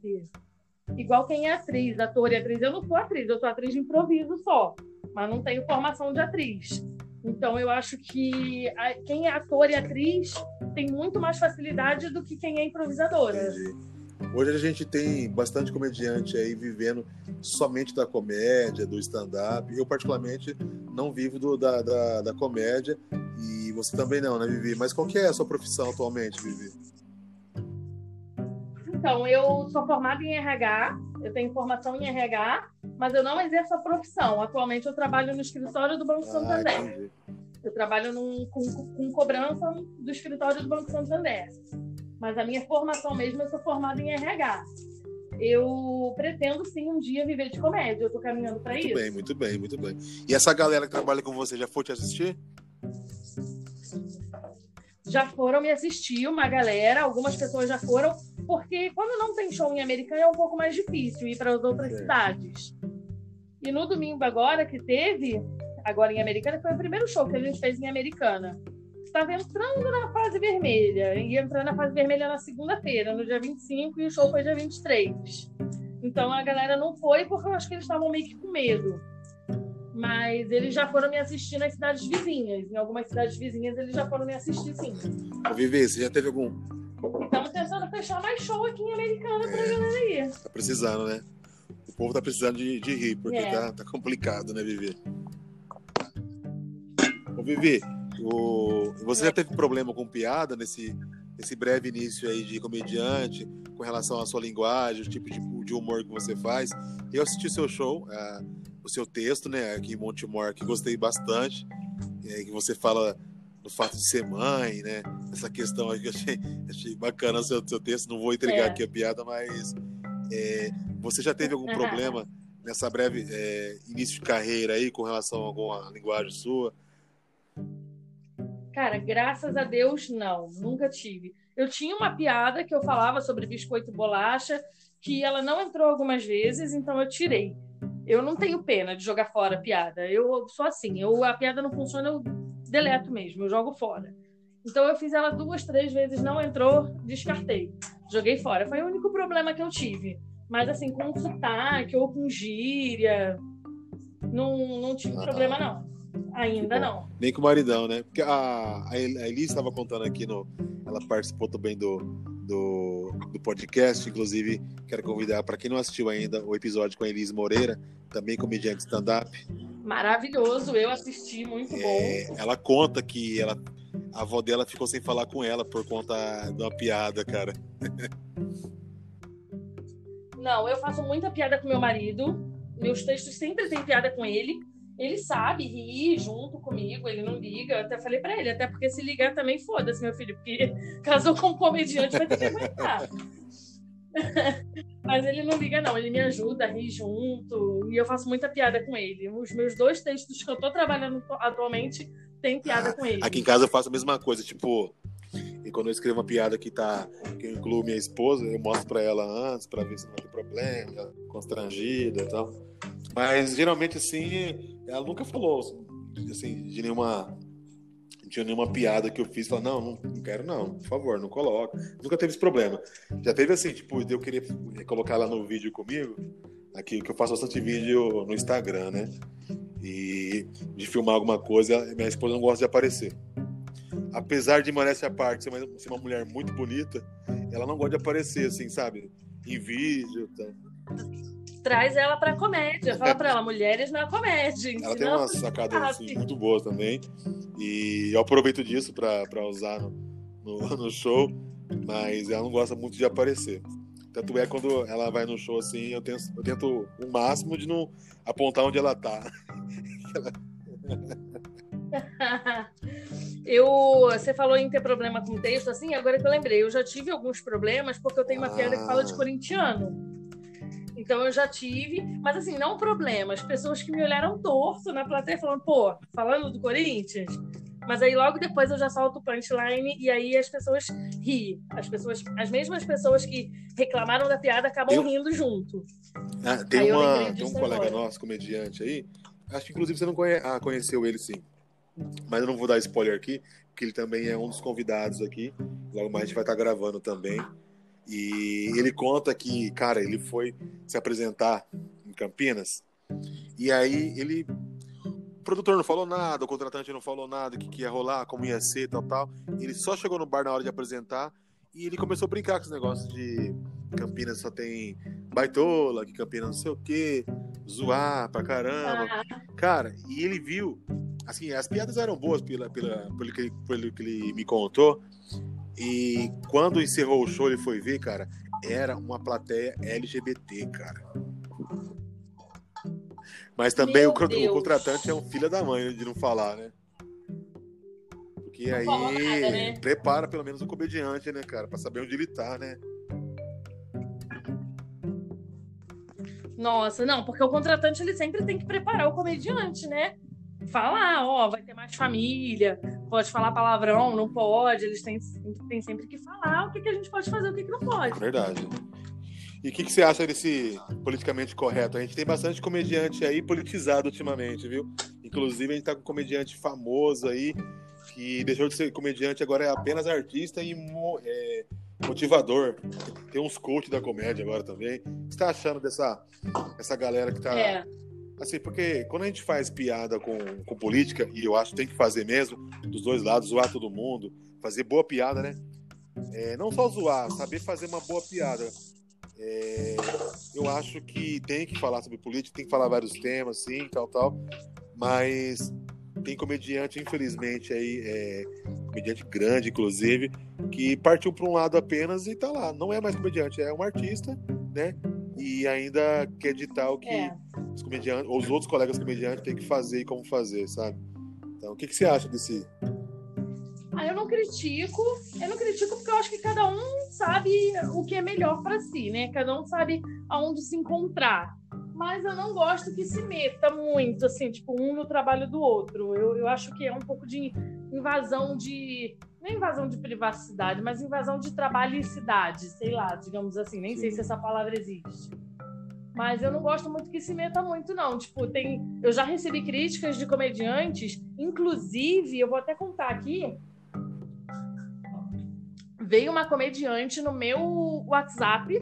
Igual quem é atriz, ator e atriz. Eu não sou atriz, eu sou atriz de improviso só, mas não tenho formação de atriz. Então, eu acho que quem é ator e atriz tem muito mais facilidade do que quem é improvisadora. Entendi. Hoje a gente tem bastante comediante aí vivendo somente da comédia, do stand-up. Eu, particularmente, não vivo do, da, da, da, comédia e você também não, né, Vivi? Mas qual que é a sua profissão atualmente, Vivi? Então, eu sou formada em RH, eu tenho formação em RH, mas eu não exerço a profissão. Atualmente, eu trabalho no escritório do Banco ah, Santander. Eu trabalho num, com, com cobrança do escritório do Banco Santander. Mas a minha formação mesmo, eu sou formada em RH. Eu pretendo sim um dia viver de comédia. Eu estou caminhando para isso. Muito bem, muito bem, muito bem. E essa galera que trabalha com você já foi te assistir? Já foram me assistir, uma galera, algumas pessoas já foram porque quando não tem show em Americana é um pouco mais difícil ir para as outras é. cidades. E no domingo agora que teve, agora em Americana, foi o primeiro show que a gente fez em Americana. Estava entrando na fase vermelha, ia entrar na fase vermelha na segunda-feira, no dia 25, e o show foi dia 23. Então a galera não foi porque eu acho que eles estavam meio que com medo. Mas eles já foram me assistir nas cidades vizinhas. Em algumas cidades vizinhas eles já foram me assistir, sim. Ô, Vivi, você já teve algum Estamos tentando fechar mais show aqui em Americana é, pra galera ir. Tá precisando, né? O povo tá precisando de, de rir, porque é. tá, tá complicado, né, Vivi? Ô, Vivi, o... você já teve problema com piada nesse, nesse breve início aí de comediante, com relação à sua linguagem, o tipo de, de humor que você faz? Eu assisti seu show, é, o seu texto, né, aqui em Montemor, que gostei bastante, é, que você fala do fato de ser mãe, né? Essa questão aí que eu achei, achei bacana o seu, seu texto. Não vou entregar é. aqui a piada, mas é, você já teve algum problema nessa breve é, início de carreira aí com relação a alguma linguagem sua? Cara, graças a Deus, não. Nunca tive. Eu tinha uma piada que eu falava sobre biscoito e bolacha, que ela não entrou algumas vezes, então eu tirei. Eu não tenho pena de jogar fora a piada. Eu sou assim. Eu, a piada não funciona, eu deleto mesmo, eu jogo fora. Então eu fiz ela duas, três vezes, não entrou, descartei. Joguei fora. Foi o único problema que eu tive. Mas assim, com sotaque ou com gíria, não, não tive ah, problema, não. Ainda não. Nem com o maridão, né? Porque a, a Elise estava contando aqui no. Ela participou também do, do, do podcast. Inclusive, quero convidar para quem não assistiu ainda o episódio com a Elise Moreira, também comediante stand-up. Maravilhoso, eu assisti, muito é, bom. Ela conta que ela, a avó dela ficou sem falar com ela por conta de uma piada, cara. Não, eu faço muita piada com meu marido. Meus textos sempre têm piada com ele. Ele sabe rir junto comigo, ele não liga. Eu até falei para ele, até porque se ligar também foda-se, meu filho, porque casou com um comediante vai ter que aguentar. Mas ele não liga, não. Ele me ajuda a rir junto. E eu faço muita piada com ele. Os meus dois textos que eu tô trabalhando atualmente tem piada ah, com ele. Aqui em casa eu faço a mesma coisa. Tipo, e quando eu escrevo uma piada que tá que eu incluo minha esposa, eu mostro para ela antes para ver se não ter problema, constrangida e tal. Mas geralmente assim, ela nunca falou assim, de nenhuma. Tinha nenhuma piada que eu fiz, falar, não, não, não quero não, por favor, não coloca. Nunca teve esse problema. Já teve assim, tipo, eu queria colocar ela no vídeo comigo, aqui, que eu faço bastante vídeo no Instagram, né? E de filmar alguma coisa, minha esposa não gosta de aparecer. Apesar de Maressa parte ser uma, ser uma mulher muito bonita, ela não gosta de aparecer, assim, sabe? Em vídeo, tá? Traz ela para comédia. Fala para ela, mulheres na comédia. Ela tem umas sacadas assim, muito boas também. E eu aproveito disso para usar no, no, no, show, mas ela não gosta muito de aparecer. Tanto é quando ela vai no show assim, eu tento, eu tento o máximo de não apontar onde ela tá. eu, você falou em ter problema com texto, assim, agora que eu lembrei, eu já tive alguns problemas porque eu tenho uma ah. piada que fala de corintiano. Então eu já tive, mas assim, não problema. As pessoas que me olharam torto na plateia falando, pô, falando do Corinthians. Mas aí logo depois eu já solto o punchline e aí as pessoas riem. As pessoas, as mesmas pessoas que reclamaram da piada acabam rindo junto. Ah, tem uma, tem um colega agora. nosso, comediante aí, acho que inclusive você não conhe... ah, conheceu ele sim. Mas eu não vou dar spoiler aqui, porque ele também é um dos convidados aqui. Logo mais a gente vai estar gravando também. E ele conta que, cara, ele foi se apresentar em Campinas e aí ele o produtor não falou nada, o contratante não falou nada, o que, que ia rolar, como ia ser, tal, tal. Ele só chegou no bar na hora de apresentar e ele começou a brincar com esse negócio de Campinas só tem baitola, que Campinas não sei o quê, zoar pra caramba. Ah. Cara, e ele viu, assim, as piadas eram boas pela, pela, pelo, que, pelo que ele me contou, e quando encerrou o show, ele foi ver, cara, era uma plateia LGBT, cara. Mas também o, o, contratante é um filho da mãe de não falar, né? Porque não aí nada, né? prepara pelo menos o comediante, né, cara? Pra saber onde ele tá, né? Nossa, não, porque o contratante ele sempre tem que preparar o comediante, né? Falar, ó, vai ter mais família, pode falar palavrão, não pode, eles têm, têm sempre que falar o que, que a gente pode fazer, o que, que não pode. Verdade. E o que, que, você acha desse politicamente correto? A gente tem bastante comediante aí politizado ultimamente, viu? Inclusive, a gente tá com um comediante famoso aí, que deixou de ser comediante, agora é apenas artista e é, motivador. Tem uns coach da comédia agora também. O que você tá achando dessa essa galera que tá é Assim, porque quando a gente faz piada com, com política, e eu acho que tem que fazer mesmo, dos dois lados, zoar todo mundo, fazer boa piada, né? É, não só zoar, saber fazer uma boa piada. É, eu acho que tem que falar sobre política, tem que falar vários temas, sim, tal, tal. Mas tem comediante, infelizmente, aí, é, comediante grande, inclusive, que partiu para um lado apenas e tá lá. Não é mais comediante, é um artista, né? E ainda quer ditar o que é. Os comediantes, ou os outros colegas comediantes têm que fazer e como fazer, sabe? Então, o que, que você acha desse. Ah, eu não critico, eu não critico porque eu acho que cada um sabe o que é melhor para si, né? Cada um sabe aonde se encontrar mas eu não gosto que se meta muito, assim, tipo, um no trabalho do outro. Eu, eu acho que é um pouco de invasão de. Não é invasão de privacidade, mas invasão de trabalhicidade, sei lá, digamos assim. Nem Sim. sei se essa palavra existe. Mas eu não gosto muito que se meta muito, não. Tipo, tem. Eu já recebi críticas de comediantes, inclusive, eu vou até contar aqui. Veio uma comediante no meu WhatsApp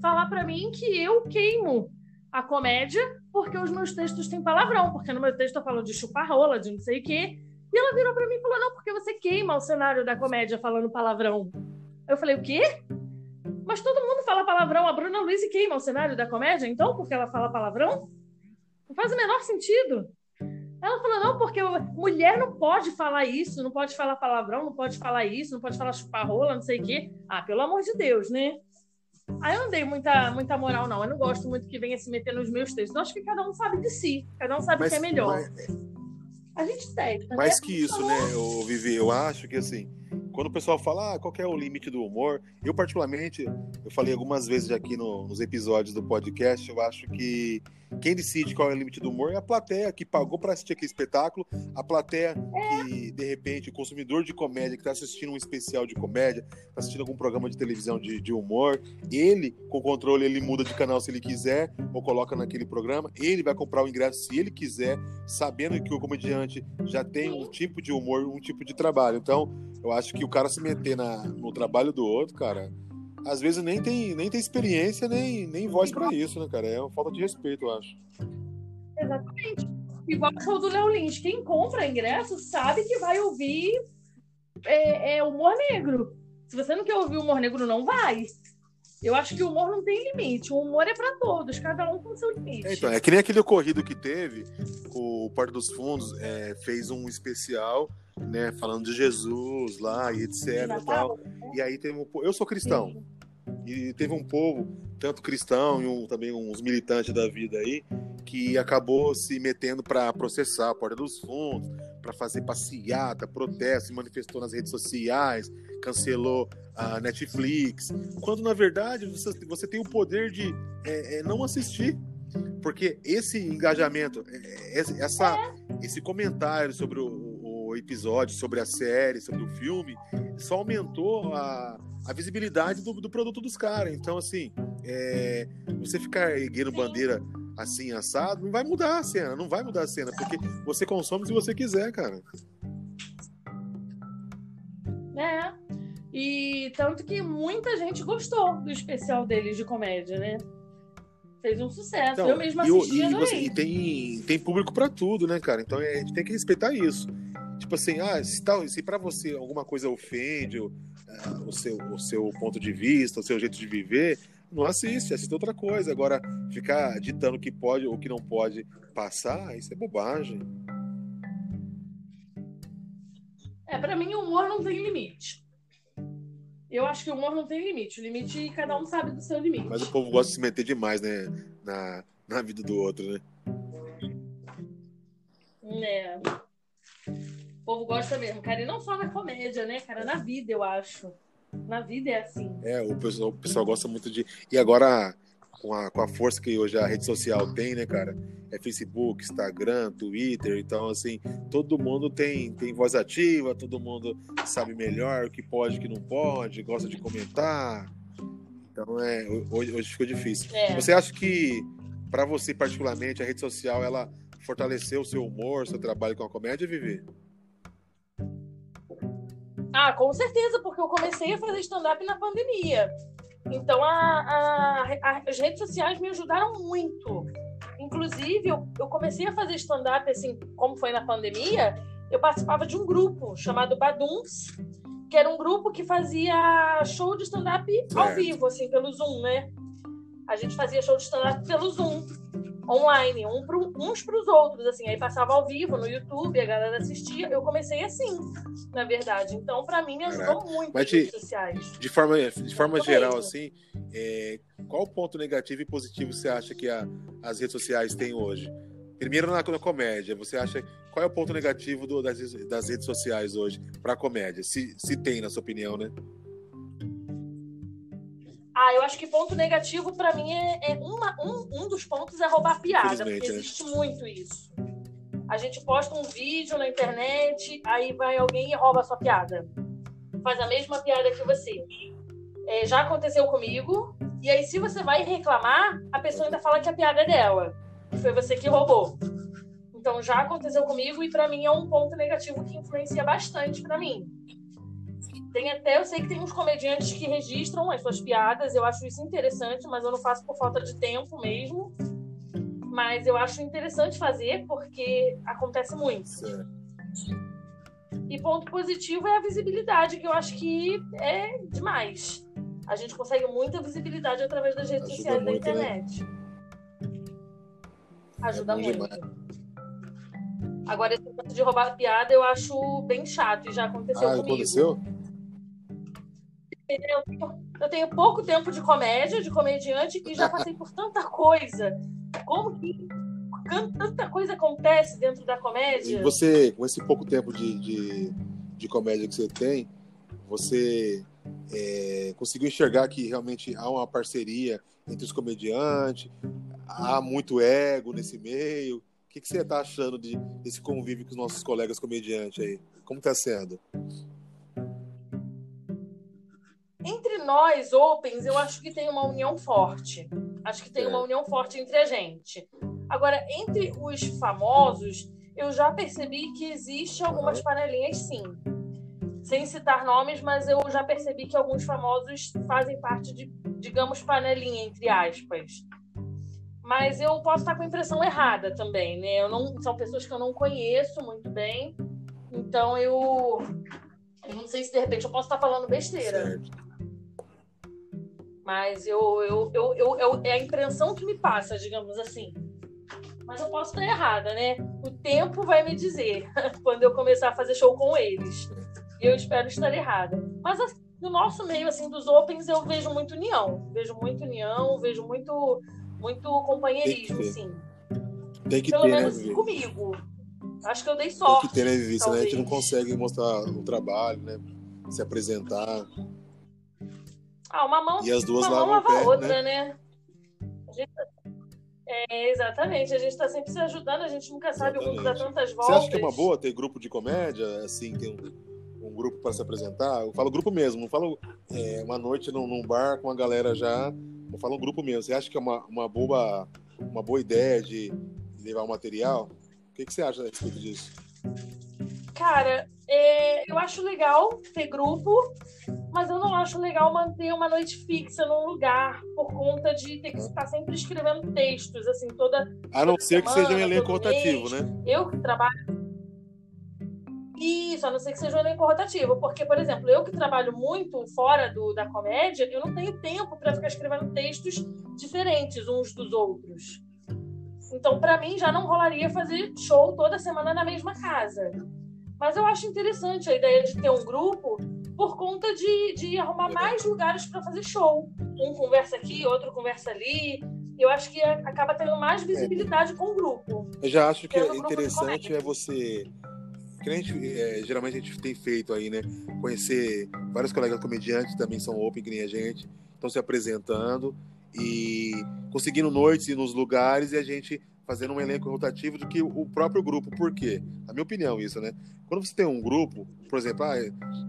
falar para mim que eu queimo a comédia porque os meus textos têm palavrão, porque no meu texto eu falo de chupar-rola, de não sei o quê. E ela virou para mim e falou: não, porque você queima o cenário da comédia falando palavrão. Eu falei: o quê? Mas todo mundo fala palavrão. A Bruna Luiz queima o cenário da comédia, então, porque ela fala palavrão? Não faz o menor sentido. Ela falou: não, porque mulher não pode falar isso, não pode falar palavrão, não pode falar isso, não pode falar chupar-rola, não sei o quê. Ah, pelo amor de Deus, né? Aí eu não dei muita, muita moral, não. Eu não gosto muito que venha se meter nos meus textos. Eu acho que cada um sabe de si, cada um sabe o que é melhor. Mas, a gente tem. Mais que isso, né, eu, Vivi? Eu acho que assim, quando o pessoal fala ah, qual é o limite do humor, eu particularmente, eu falei algumas vezes aqui no, nos episódios do podcast, eu acho que quem decide qual é o limite do humor é a plateia que pagou para assistir aquele espetáculo, a plateia que, de repente, o consumidor de comédia que está assistindo um especial de comédia, está assistindo algum programa de televisão de, de humor, ele, com controle, ele muda de canal se ele quiser, ou coloca naquele programa, ele vai comprar o ingresso se ele quiser, sabendo que o comediante já tem um tipo de humor, um tipo de trabalho. Então, eu acho que o cara se meter na, no trabalho do outro, cara, às vezes nem tem, nem tem experiência, nem, nem voz para isso, né, cara? É uma falta de respeito, eu acho. Exatamente. Igual o show do Léo Lins. Quem compra ingresso sabe que vai ouvir é, é, humor negro. Se você não quer ouvir humor negro, não vai. Eu acho que o humor não tem limite. O humor é para todos, cada um com seu limite. É, então, é que nem aquele ocorrido que teve, o Porto dos Fundos é, fez um especial né, falando de Jesus lá e etc. E, tal. e aí teve um, eu sou cristão. Sim. E teve um povo, tanto cristão e um, também uns militantes da vida aí, que acabou se metendo para processar a Porta dos Fundos, para fazer passeata, protesto, se manifestou nas redes sociais, cancelou a Netflix, quando na verdade você, você tem o poder de é, é, não assistir. Porque esse engajamento, é, é, essa, esse comentário sobre o, episódio, sobre a série, sobre o filme, só aumentou a, a visibilidade do, do produto dos caras. Então, assim, é, você ficar erguendo bandeira assim, assado, não vai mudar a cena, não vai mudar a cena, porque você consome se você quiser, cara. É. E tanto que muita gente gostou do especial deles de comédia, né? Fez um sucesso. Então, eu mesmo assisti e, e, você, e tem, tem público para tudo, né, cara? Então é, a gente tem que respeitar isso. Tipo assim, ah, se, tal, se para você alguma coisa ofende uh, o, seu, o seu ponto de vista, o seu jeito de viver, não assiste, assiste outra coisa. Agora, ficar ditando o que pode ou que não pode passar, isso é bobagem. É, para mim o humor não tem limite. Eu acho que o humor não tem limite. O limite, cada um sabe do seu limite. Mas o povo gosta de se meter demais, né? Na, na vida do outro, né? É povo gosta mesmo, cara. E não só na comédia, né, cara? Na vida, eu acho. Na vida é assim. É, o pessoal, o pessoal gosta muito de. E agora, com a, com a força que hoje a rede social tem, né, cara? É Facebook, Instagram, Twitter. Então, assim, todo mundo tem, tem voz ativa, todo mundo sabe melhor o que pode, o que não pode, gosta de comentar. Então, é, hoje, hoje ficou difícil. É. Você acha que, para você particularmente, a rede social, ela fortaleceu o seu humor, seu trabalho com a comédia, Vivi? Ah, com certeza, porque eu comecei a fazer stand-up na pandemia. Então, a, a, a, as redes sociais me ajudaram muito. Inclusive, eu, eu comecei a fazer stand-up, assim, como foi na pandemia, eu participava de um grupo chamado Baduns, que era um grupo que fazia show de stand-up ao vivo, assim, pelo Zoom, né? A gente fazia show de stand-up pelo Zoom online, um pro, uns para os outros, assim. Aí passava ao vivo no YouTube, a galera assistia. Eu comecei assim, na verdade. Então, para mim, me ajudou Caraca. muito Mas de, redes sociais. De forma, de forma geral, assim, é, qual ponto negativo e positivo você acha que a, as redes sociais têm hoje? Primeiro na, na comédia, você acha qual é o ponto negativo do, das, das redes sociais hoje para a comédia? Se, se tem, na sua opinião, né? Ah, eu acho que ponto negativo para mim é, é uma, um, um dos pontos é roubar piada, porque né? existe muito isso. A gente posta um vídeo na internet, aí vai alguém e rouba a sua piada. Faz a mesma piada que você. É, já aconteceu comigo, e aí se você vai reclamar, a pessoa ainda fala que a piada é dela. Foi você que roubou. Então já aconteceu comigo e para mim é um ponto negativo que influencia bastante para mim. Tem até, eu sei que tem uns comediantes que registram as suas piadas, eu acho isso interessante, mas eu não faço por falta de tempo mesmo. Mas eu acho interessante fazer porque acontece muito. E ponto positivo é a visibilidade, que eu acho que é demais. A gente consegue muita visibilidade através das redes Ajuda sociais da né? internet. Né? Ajuda é muito. Demais. Agora, esse ponto de roubar piada eu acho bem chato e já aconteceu ah, comigo. Aconteceu? Eu tenho pouco tempo de comédia, de comediante, e já passei por tanta coisa. Como que tanta coisa acontece dentro da comédia? E você, com esse pouco tempo de, de, de comédia que você tem, você é, conseguiu enxergar que realmente há uma parceria entre os comediantes, há muito ego nesse meio? O que, que você está achando de, desse convívio com os nossos colegas comediantes aí? Como está sendo? Entre nós, Opens, eu acho que tem uma união forte. Acho que tem é. uma união forte entre a gente. Agora, entre os famosos, eu já percebi que existe algumas panelinhas, sim. Sem citar nomes, mas eu já percebi que alguns famosos fazem parte de, digamos, panelinha, entre aspas. Mas eu posso estar com a impressão errada também, né? Eu não, são pessoas que eu não conheço muito bem. Então eu, eu não sei se de repente eu posso estar falando besteira. Certo. Mas eu, eu, eu, eu, eu, é a impressão que me passa, digamos assim. Mas eu posso estar errada, né? O tempo vai me dizer quando eu começar a fazer show com eles. E eu espero estar errada. Mas no nosso meio, assim, dos Opens, eu vejo muito união. Vejo muito união, vejo muito, muito companheirismo, sim. Tem que Pelo ter, menos né, comigo. Acho que eu dei sorte. Tem que ter, né, Vivi? Senão a gente não consegue mostrar o trabalho, né? Se apresentar. Ah, uma mão, e as duas uma mão lava a outra, né? né? Gente, é, exatamente, a gente está sempre se ajudando, a gente nunca sabe, exatamente. o mundo dá tantas voltas. Você acha que é uma boa ter grupo de comédia, assim, tem um, um grupo para se apresentar? Eu falo grupo mesmo, não falo é, uma noite num, num, bar com a galera já, eu falo um grupo mesmo. Você acha que é uma, uma, boa, uma boa ideia de levar o material? O que, que você acha a respeito disso? Cara, é, eu acho legal ter grupo, mas eu não acho legal manter uma noite fixa num lugar por conta de ter que estar sempre escrevendo textos, assim, toda. A não ser que seja um elenco rotativo, né? Eu que trabalho. Isso, a não ser que seja um elenco rotativo. Porque, por exemplo, eu que trabalho muito fora do, da comédia, eu não tenho tempo para ficar escrevendo textos diferentes uns dos outros. Então, para mim, já não rolaria fazer show toda semana na mesma casa. Mas eu acho interessante a ideia de ter um grupo por conta de, de arrumar mais lugares para fazer show. Um conversa aqui, outro conversa ali. Eu acho que acaba tendo mais visibilidade é. com o grupo. Eu já acho que é interessante é você. Que a gente, é, geralmente a gente tem feito aí, né? Conhecer vários colegas comediantes também são open, que nem a gente, estão se apresentando e conseguindo noites nos lugares e a gente fazendo um elenco rotativo do que o próprio grupo. Por quê? Na minha opinião, isso, né? Quando você tem um grupo, por exemplo, ah,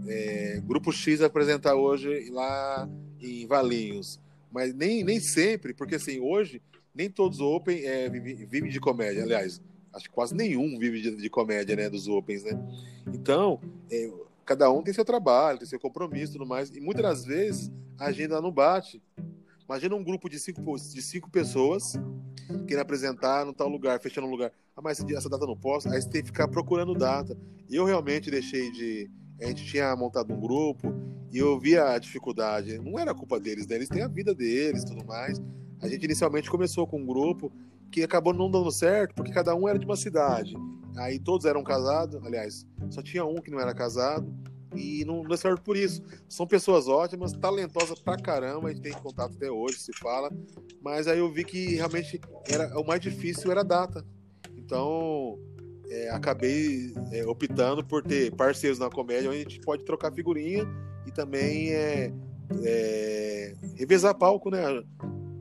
é, grupo X vai apresentar hoje lá em Valinhos, mas nem, nem sempre, porque assim, hoje nem todos os Open é, vivem vive de comédia, aliás, acho que quase nenhum vive de, de comédia, né, dos Opens, né? Então, é, cada um tem seu trabalho, tem seu compromisso e tudo mais, e muitas das vezes a agenda não bate. Imagina um grupo de cinco, de cinco pessoas querendo apresentar no tal lugar, fechando um lugar. Ah, mas essa data não posso. Aí você tem que ficar procurando data. E eu realmente deixei de. A gente tinha montado um grupo e eu via a dificuldade. Não era culpa deles, né? Eles têm a vida deles tudo mais. A gente inicialmente começou com um grupo que acabou não dando certo porque cada um era de uma cidade. Aí todos eram casados, aliás, só tinha um que não era casado e não, não é certo por isso. São pessoas ótimas, talentosas pra caramba, a gente tem contato até hoje, se fala, mas aí eu vi que realmente era o mais difícil era a data. Então, é, acabei é, optando por ter parceiros na comédia onde a gente pode trocar figurinha e também é, é, revezar palco, né?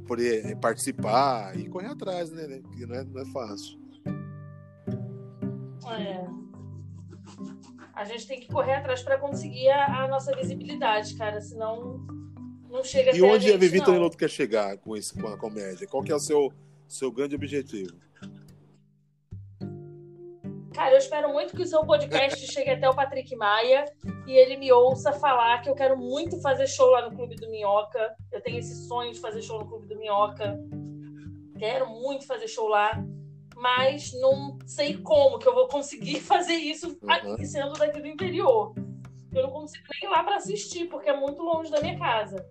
Poder é, participar e correr atrás, né? Que não é, não é fácil. É a gente tem que correr atrás para conseguir a, a, nossa visibilidade, cara, senão não chega E onde a, gente, a Vivi Toneloto quer chegar com isso, com a comédia? Qual que é o seu, seu grande objetivo? Cara, eu espero muito que o seu podcast chegue até o Patrick Maia e ele me ouça falar que eu quero muito fazer show lá no Clube do Minhoca. Eu tenho esse sonho de fazer show no Clube do Minhoca. Quero muito fazer show lá mas não sei como que eu vou conseguir fazer isso aqui, sendo daqui do interior. Eu não consigo nem ir lá para assistir, porque é muito longe da minha casa.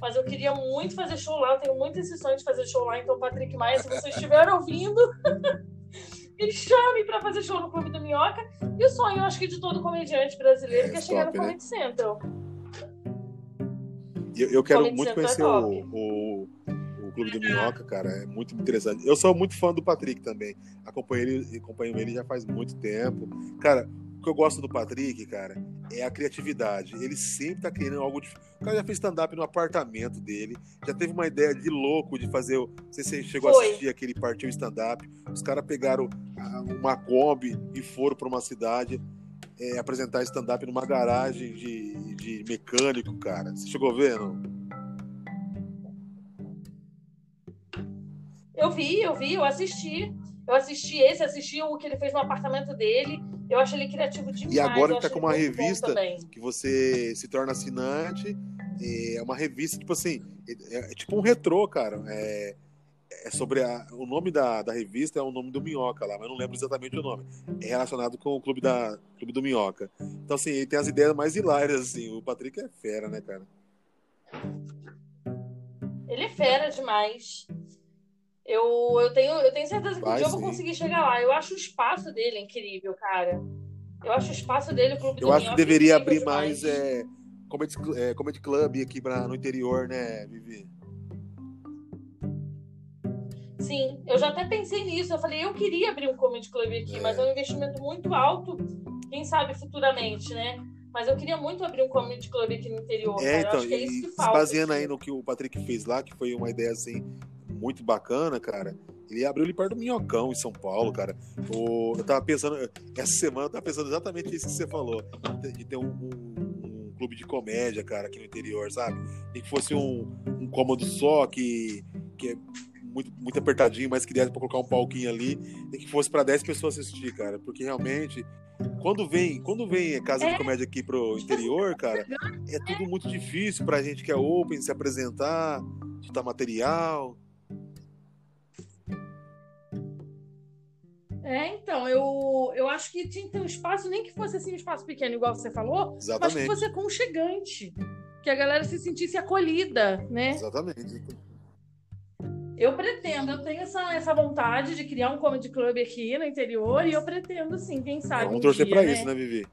Mas eu queria muito fazer show lá, eu tenho muito esse sonho de fazer show lá. Então, Patrick Maia, se você estiver ouvindo, me chame para fazer show no Clube do Minhoca. E o sonho, eu acho que de todo comediante brasileiro, é, que é chegar top, no Comedy né? Central. Eu, eu quero muito conhecer é o, o Clube do Minhoca, cara, é muito interessante. Eu sou muito fã do Patrick também. Acompanho ele, acompanho ele já faz muito tempo. Cara, que eu gosto do Patrick, cara, é a criatividade. Ele sempre tá querendo algo diferente. O cara já fez stand-up no apartamento dele, já teve uma ideia de louco de fazer. Não sei se você chegou Foi. a assistir aquele Partiu Stand-up. Os caras pegaram uma Kombi e foram para uma cidade é, apresentar stand-up numa garagem de, de mecânico, cara. Você chegou a Eu vi, eu vi, eu assisti. Eu assisti esse, assisti o que ele fez no apartamento dele. Eu acho ele criativo demais. E agora ele tá com uma revista que você se torna assinante. É uma revista, tipo assim, é, é tipo um retrô, cara. É, é sobre a, o nome da, da revista é o nome do Minhoca lá, mas não lembro exatamente o nome. É relacionado com o clube da clube do Minhoca. Então assim, ele tem as ideias mais hilárias assim. O Patrick é fera, né, cara? Ele é fera demais. Eu, eu, tenho, eu tenho certeza que um dia eu vou conseguir chegar lá. Eu acho o espaço dele incrível, cara. Eu acho o espaço dele, o clube Eu acho que deveria abrir mais é, comedy, é, comedy club aqui pra, no interior, né, Vivi? Sim, eu já até pensei nisso. Eu falei, eu queria abrir um comedy club aqui, é. mas é um investimento muito alto. Quem sabe futuramente, né? Mas eu queria muito abrir um comedy club aqui no interior. É, cara. então, é isso que falta. Baseando aí no que o Patrick fez lá, que foi uma ideia assim muito bacana, cara. Ele abriu ali perto do Minhocão, em São Paulo, cara. O, eu tava pensando, essa semana eu tava pensando exatamente isso que você falou, de ter um, um, um clube de comédia, cara, aqui no interior, sabe? E que fosse um, um cômodo só, que, que é muito, muito apertadinho, mas que desse pra colocar um palquinho ali, e que fosse para 10 pessoas assistir, cara. Porque realmente, quando vem, quando vem casa é. de comédia aqui pro interior, cara, é tudo muito difícil pra gente que é open se apresentar, editar material. É, então, eu, eu acho que tinha que ter um espaço, nem que fosse assim um espaço pequeno, igual você falou, Exatamente. mas que fosse aconchegante. Que a galera se sentisse acolhida, né? Exatamente. Eu pretendo, eu tenho essa, essa vontade de criar um comedy club aqui no interior e eu pretendo, sim, quem sabe. Vamos um torcer para né? isso, né, Vivi?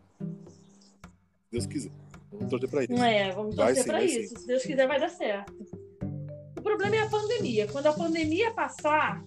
Deus quiser. Vamos torcer para isso. Não é, vamos torcer para isso. Sim. Se Deus quiser, vai dar certo. O problema é a pandemia. Quando a pandemia passar,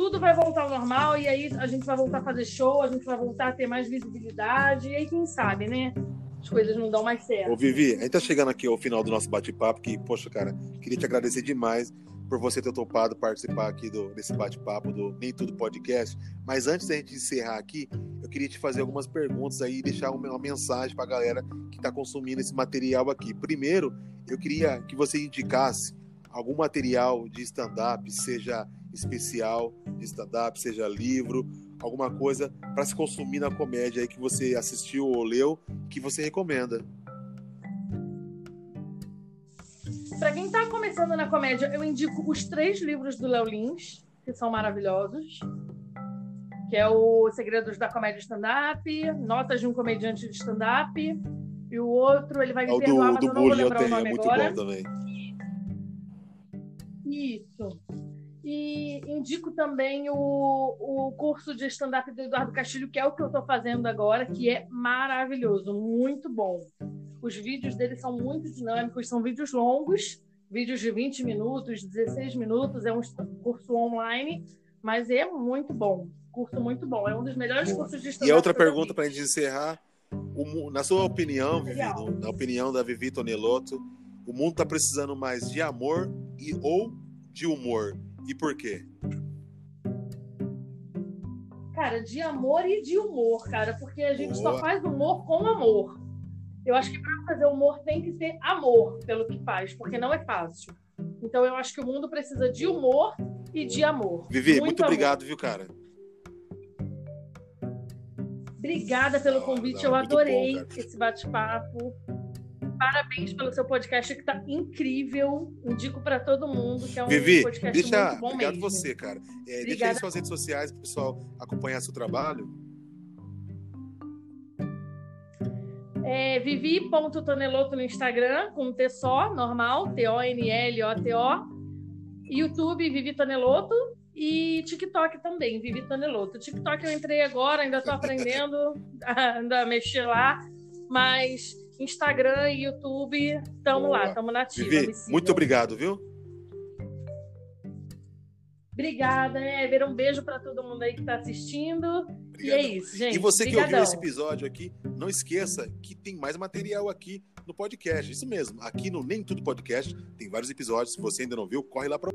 tudo vai voltar ao normal e aí a gente vai voltar a fazer show, a gente vai voltar a ter mais visibilidade, e aí quem sabe, né? As coisas não dão mais certo. Ô, Vivi, a gente tá chegando aqui ao final do nosso bate-papo, que, poxa, cara, queria te agradecer demais por você ter topado participar aqui do, desse bate-papo do Nem Tudo Podcast. Mas antes da gente encerrar aqui, eu queria te fazer algumas perguntas aí e deixar uma, uma mensagem para a galera que está consumindo esse material aqui. Primeiro, eu queria que você indicasse algum material de stand-up, seja especial de stand-up, seja livro, alguma coisa para se consumir na comédia aí que você assistiu ou leu, que você recomenda. Para quem está começando na comédia, eu indico os três livros do Léo Lins, que são maravilhosos. Que é o Segredos da Comédia Stand-Up, Notas de um Comediante de Stand-up, e o outro, ele vai me é perdoar, do, mas do eu não vou lembrar o nome é muito agora. Bom também. Isso. E indico também o, o curso de stand-up do Eduardo Castilho, que é o que eu estou fazendo agora, que é maravilhoso, muito bom. Os vídeos dele são muito dinâmicos, são vídeos longos, vídeos de 20 minutos, 16 minutos, é um curso online, mas é muito bom. Curso muito bom, é um dos melhores cursos de stand-up. E outra pergunta para a gente encerrar: o, na sua opinião, Vivi, na opinião da Vivi Toneloto, o mundo está precisando mais de amor e ou de humor? E por quê? Cara, de amor e de humor, cara, porque a gente Boa. só faz humor com amor. Eu acho que para fazer humor tem que ter amor pelo que faz, porque não é fácil. Então eu acho que o mundo precisa de humor e de amor. Vivi, muito, muito obrigado, viu, cara? Obrigada pelo convite, não, eu adorei bom, esse bate-papo. Parabéns pelo seu podcast que tá incrível. Indico para todo mundo que é um Vivi, podcast deixa, muito bom obrigado mesmo. você, cara. É, deixa aí suas redes sociais para o pessoal acompanhar seu trabalho. É, Vivi.toneloto no Instagram, com T só, normal, T-O-N-L-O-T-O. YouTube, Vivi Toneloto. E TikTok também, Vivi Toneloto. TikTok eu entrei agora, ainda estou aprendendo a mexer lá. Mas Instagram e YouTube, tamo Boa. lá, tamo nativa. Vivi, muito obrigado, viu? Obrigada, Ever. Um beijo para todo mundo aí que está assistindo. Obrigadão. E é isso, gente. E você Obrigadão. que ouviu esse episódio aqui, não esqueça que tem mais material aqui no podcast. Isso mesmo, aqui no Nem Tudo Podcast tem vários episódios. Se você ainda não viu, corre lá para